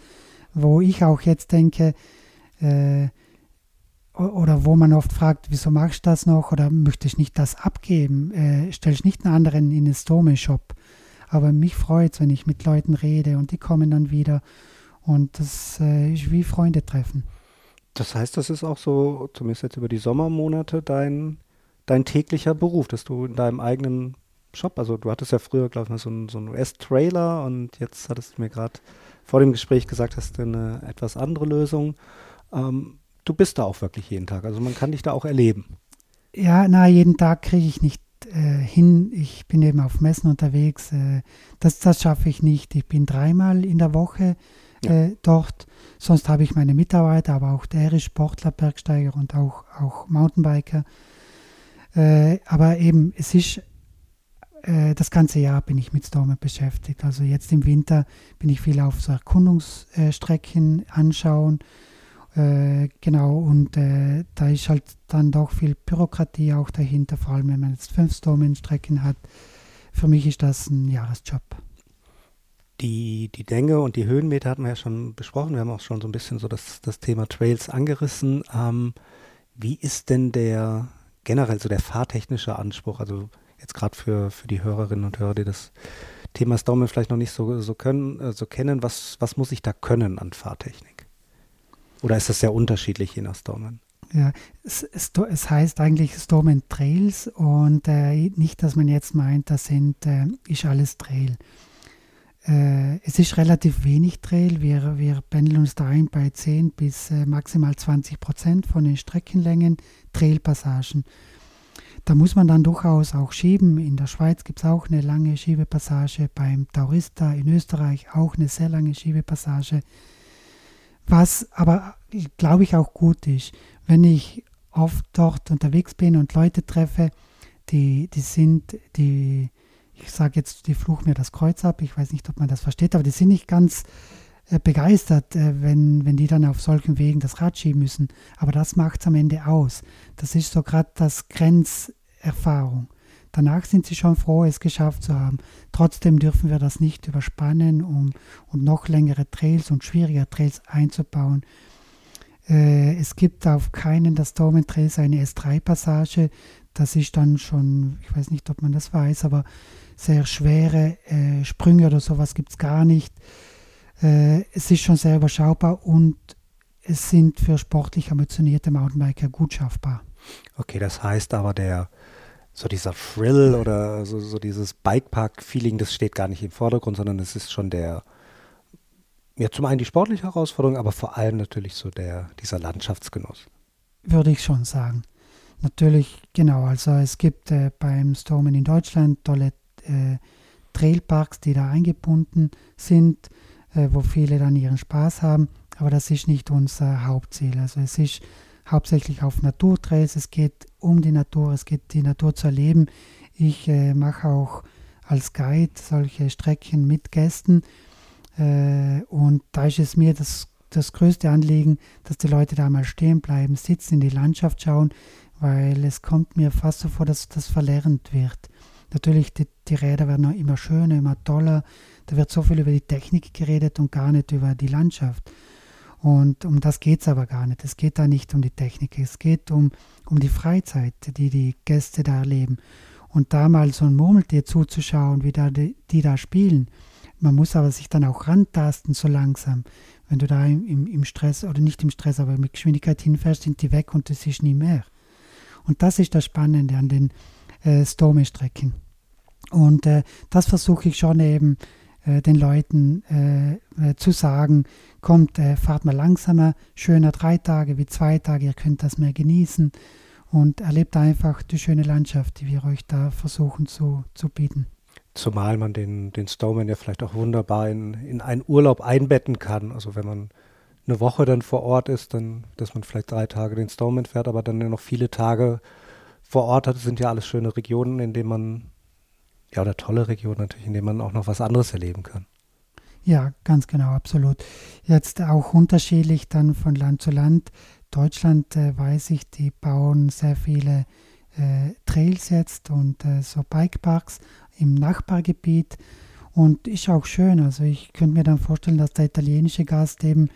wo ich auch jetzt denke, äh, oder wo man oft fragt, wieso machst du das noch oder möchte ich nicht das abgeben? Äh, ich nicht einen anderen in den Stormy-Shop. Aber mich freut es, wenn ich mit Leuten rede und die kommen dann wieder und das äh, ist wie Freunde treffen. Das heißt, das ist auch so, zumindest jetzt über die Sommermonate, dein, dein täglicher Beruf, dass du in deinem eigenen Shop, also du hattest ja früher, glaube ich, so einen, so einen US-Trailer und jetzt hattest du mir gerade vor dem Gespräch gesagt, hast du eine etwas andere Lösung. Ähm, du bist da auch wirklich jeden Tag, also man kann dich da auch erleben. Ja, na, jeden Tag kriege ich nicht äh, hin. Ich bin eben auf Messen unterwegs. Äh, das, das schaffe ich nicht. Ich bin dreimal in der Woche ja. äh, dort. Sonst habe ich meine Mitarbeiter, aber auch der ist Sportler, Bergsteiger und auch, auch Mountainbiker. Äh, aber eben, es ist äh, das ganze Jahr bin ich mit Stormen beschäftigt. Also jetzt im Winter bin ich viel auf so Erkundungsstrecken anschauen. Äh, genau, und äh, da ist halt dann doch viel Bürokratie auch dahinter, vor allem wenn man jetzt fünf Stormenstrecken hat. Für mich ist das ein Jahresjob. Die, die Länge und die Höhenmeter hatten wir ja schon besprochen. Wir haben auch schon so ein bisschen so das, das Thema Trails angerissen. Ähm, wie ist denn der generell so der fahrtechnische Anspruch? Also jetzt gerade für, für die Hörerinnen und Hörer, die das Thema Stormen vielleicht noch nicht so, so können, äh, so kennen, was, was muss ich da können an Fahrtechnik? Oder ist das sehr unterschiedlich je nach Stormen? Ja, es, es, heißt eigentlich Storm Trails und äh, nicht, dass man jetzt meint, das sind, äh, ist alles Trail. Äh, es ist relativ wenig Trail. Wir, wir pendeln uns da ein bei 10 bis äh, maximal 20 Prozent von den Streckenlängen Trailpassagen. Da muss man dann durchaus auch schieben. In der Schweiz gibt es auch eine lange Schiebepassage, beim Taurista in Österreich auch eine sehr lange Schiebepassage. Was aber, glaube ich, auch gut ist, wenn ich oft dort unterwegs bin und Leute treffe, die, die sind, die, ich sage jetzt, die fluchen mir das Kreuz ab, ich weiß nicht, ob man das versteht, aber die sind nicht ganz äh, begeistert, äh, wenn, wenn die dann auf solchen Wegen das Rad schieben müssen. Aber das macht es am Ende aus. Das ist so gerade das Grenzerfahrung. Danach sind sie schon froh, es geschafft zu haben. Trotzdem dürfen wir das nicht überspannen, um und noch längere Trails und schwierige Trails einzubauen. Äh, es gibt auf keinen der Stormen Trails eine S3-Passage. Das ist dann schon, ich weiß nicht, ob man das weiß, aber sehr schwere äh, Sprünge oder sowas gibt es gar nicht. Äh, es ist schon sehr überschaubar und es sind für sportlich ambitionierte Mountainbiker gut schaffbar. Okay, das heißt aber der so dieser Thrill oder so, so dieses Bikepark-Feeling, das steht gar nicht im Vordergrund, sondern es ist schon der, ja, zum einen die sportliche Herausforderung, aber vor allem natürlich so der, dieser Landschaftsgenuss. Würde ich schon sagen. Natürlich, genau, also es gibt äh, beim Stormen in Deutschland tolle äh, Trailparks, die da eingebunden sind, äh, wo viele dann ihren Spaß haben, aber das ist nicht unser Hauptziel. Also es ist hauptsächlich auf Naturtrails, es geht um die Natur, es geht die Natur zu erleben. Ich äh, mache auch als Guide solche Strecken mit Gästen äh, und da ist es mir das, das größte Anliegen, dass die Leute da mal stehen bleiben, sitzen, in die Landschaft schauen, weil es kommt mir fast so vor, dass das verlernt wird. Natürlich, die, die Räder werden immer schöner, immer toller. Da wird so viel über die Technik geredet und gar nicht über die Landschaft. Und um das geht es aber gar nicht. Es geht da nicht um die Technik, es geht um, um die Freizeit, die die Gäste da erleben. Und da mal so ein Murmeltier zuzuschauen, wie da die, die da spielen. Man muss aber sich dann auch rantasten, so langsam. Wenn du da im, im, Stress, oder nicht im Stress, aber mit Geschwindigkeit hinfährst, sind die weg und es ist nie mehr. Und das ist das Spannende an den äh, Storme-Strecken. Und äh, das versuche ich schon eben äh, den Leuten äh, äh, zu sagen, kommt, äh, fahrt mal langsamer, schöner drei Tage wie zwei Tage, ihr könnt das mehr genießen und erlebt einfach die schöne Landschaft, die wir euch da versuchen zu, zu bieten. Zumal man den, den Snowman ja vielleicht auch wunderbar in, in einen Urlaub einbetten kann. Also wenn man eine Woche dann vor Ort ist, dann, dass man vielleicht drei Tage den Snowman fährt, aber dann noch viele Tage vor Ort hat, das sind ja alles schöne Regionen, in denen man, ja, oder tolle Regionen natürlich, in denen man auch noch was anderes erleben kann. Ja, ganz genau, absolut. Jetzt auch unterschiedlich dann von Land zu Land. Deutschland äh, weiß ich, die bauen sehr viele äh, Trails jetzt und äh, so Bikeparks im Nachbargebiet. Und ist auch schön. Also ich könnte mir dann vorstellen, dass der italienische Gast eben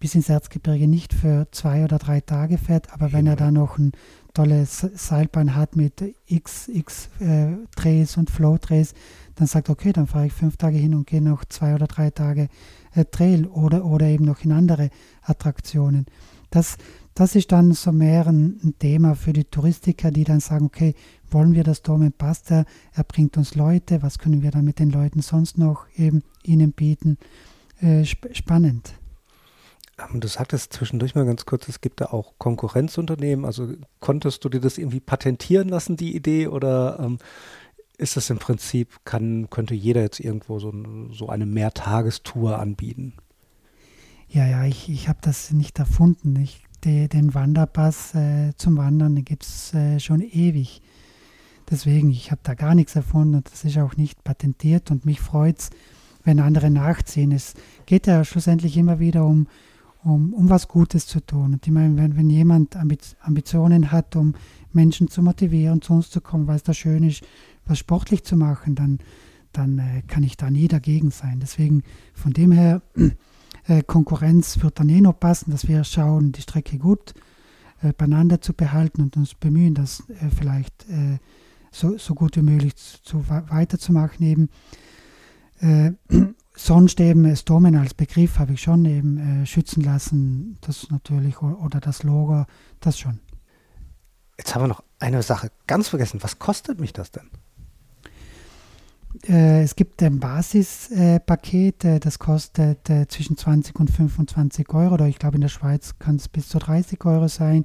bis ins Erzgebirge nicht für zwei oder drei Tage fährt, aber wenn er da noch ein tolles Seilbahn hat mit x, x äh, Drehs und Flow-Drehs, dann sagt, okay, dann fahre ich fünf Tage hin und gehe noch zwei oder drei Tage äh, Trail oder, oder eben noch in andere Attraktionen. Das, das ist dann so mehr ein, ein, Thema für die Touristiker, die dann sagen, okay, wollen wir das Dom passt er, er bringt uns Leute, was können wir dann mit den Leuten sonst noch eben ihnen bieten? Äh, sp spannend. Ähm, du sagtest zwischendurch mal ganz kurz, es gibt da auch Konkurrenzunternehmen. Also konntest du dir das irgendwie patentieren lassen, die Idee? Oder ähm, ist das im Prinzip, kann, könnte jeder jetzt irgendwo so, so eine Mehrtagestour anbieten? Ja, ja, ich, ich habe das nicht erfunden. Ich, de, den Wanderpass äh, zum Wandern, gibt es äh, schon ewig. Deswegen, ich habe da gar nichts erfunden und das ist auch nicht patentiert und mich freut es, wenn andere nachziehen. Es geht ja schlussendlich immer wieder um, um, um was Gutes zu tun. Und ich meine, wenn, wenn jemand Ambitionen hat, um Menschen zu motivieren, zu uns zu kommen, weil es da schön ist, was sportlich zu machen, dann, dann äh, kann ich da nie dagegen sein. Deswegen von dem her, [CLEARS THROAT] äh, Konkurrenz wird dann eh noch passen, dass wir schauen, die Strecke gut äh, beieinander zu behalten und uns bemühen, das äh, vielleicht äh, so, so gut wie möglich zu, zu weiterzumachen eben. Äh, [CLEARS THROAT] sonst eben Stormen als Begriff habe ich schon eben schützen lassen, das natürlich, oder das Logo, das schon. Jetzt haben wir noch eine Sache ganz vergessen. Was kostet mich das denn? Äh, es gibt ein Basispaket, äh, das kostet äh, zwischen 20 und 25 Euro, oder ich glaube in der Schweiz kann es bis zu 30 Euro sein.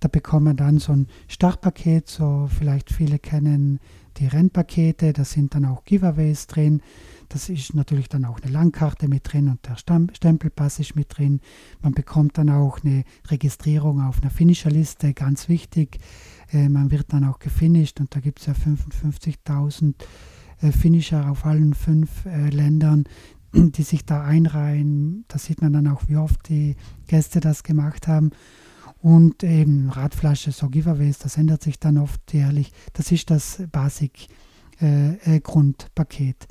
Da bekommt man dann so ein Startpaket, so vielleicht viele kennen die Rennpakete, da sind dann auch Giveaways drin. Das ist natürlich dann auch eine Landkarte mit drin und der Stempelpass ist mit drin. Man bekommt dann auch eine Registrierung auf einer Finisherliste, ganz wichtig. Man wird dann auch gefinisht und da gibt es ja 55.000 äh, Finisher auf allen fünf äh, Ländern, [CLEARS THROAT] die sich da einreihen. Da sieht man dann auch, wie oft die Gäste das gemacht haben. Und eben Radflasche, so Giveaways, das ändert sich dann oft jährlich. Das ist das Basic-Grundpaket. Äh,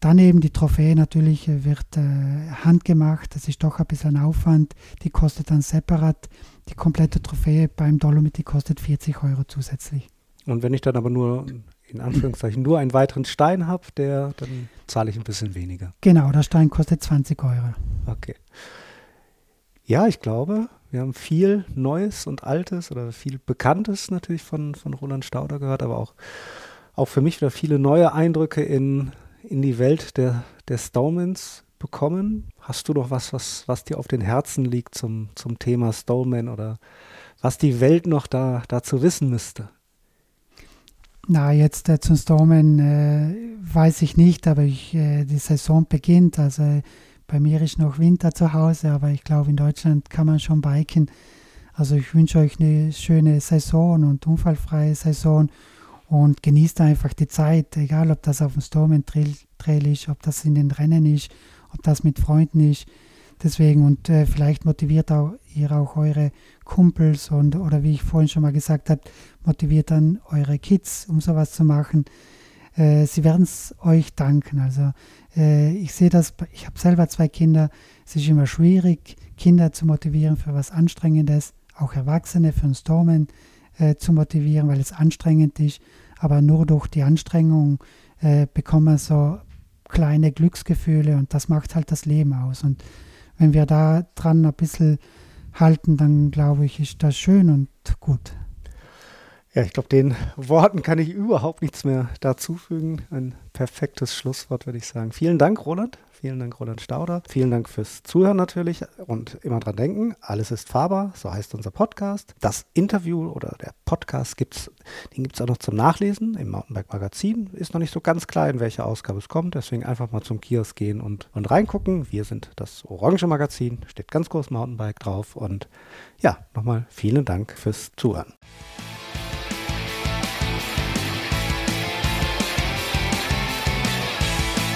dann eben die Trophäe natürlich äh, wird äh, handgemacht, das ist doch ein bisschen Aufwand, die kostet dann separat. Die komplette Trophäe beim Dolomit, die kostet 40 Euro zusätzlich. Und wenn ich dann aber nur, in Anführungszeichen, nur einen weiteren Stein habe, der, dann zahle ich ein bisschen weniger. Genau, der Stein kostet 20 Euro. Okay. Ja, ich glaube, wir haben viel Neues und Altes oder viel Bekanntes natürlich von, von Roland Stauder gehört, aber auch, auch für mich wieder viele neue Eindrücke in in die Welt der, der Stallmans bekommen. Hast du noch was, was, was dir auf den Herzen liegt zum, zum Thema Stallman oder was die Welt noch da, dazu wissen müsste? Na, jetzt äh, zum Stallman äh, weiß ich nicht, aber ich, äh, die Saison beginnt. Also bei mir ist noch Winter zu Hause, aber ich glaube, in Deutschland kann man schon biken. Also ich wünsche euch eine schöne Saison und unfallfreie Saison und genießt einfach die Zeit, egal ob das auf dem Storm Trail ist, ob das in den Rennen ist, ob das mit Freunden ist. Deswegen und äh, vielleicht motiviert auch ihr auch eure Kumpels und oder wie ich vorhin schon mal gesagt habe, motiviert dann eure Kids, um sowas zu machen. Äh, sie werden es euch danken. Also äh, ich sehe das, ich habe selber zwei Kinder. Es ist immer schwierig, Kinder zu motivieren für was Anstrengendes, auch Erwachsene für ein Stormen äh, zu motivieren, weil es anstrengend ist. Aber nur durch die Anstrengung äh, bekommt man so kleine Glücksgefühle und das macht halt das Leben aus. Und wenn wir da dran ein bisschen halten, dann glaube ich, ist das schön und gut. Ja, ich glaube, den Worten kann ich überhaupt nichts mehr dazufügen. Ein perfektes Schlusswort, würde ich sagen. Vielen Dank, Roland, Vielen Dank, Roland Stauder. Vielen Dank fürs Zuhören natürlich und immer dran denken, alles ist fahrbar, so heißt unser Podcast. Das Interview oder der Podcast gibt es auch noch zum Nachlesen im Mountainbike Magazin. Ist noch nicht so ganz klar, in welcher Ausgabe es kommt, deswegen einfach mal zum Kiosk gehen und, und reingucken. Wir sind das Orange Magazin, steht ganz groß Mountainbike drauf und ja, nochmal vielen Dank fürs Zuhören.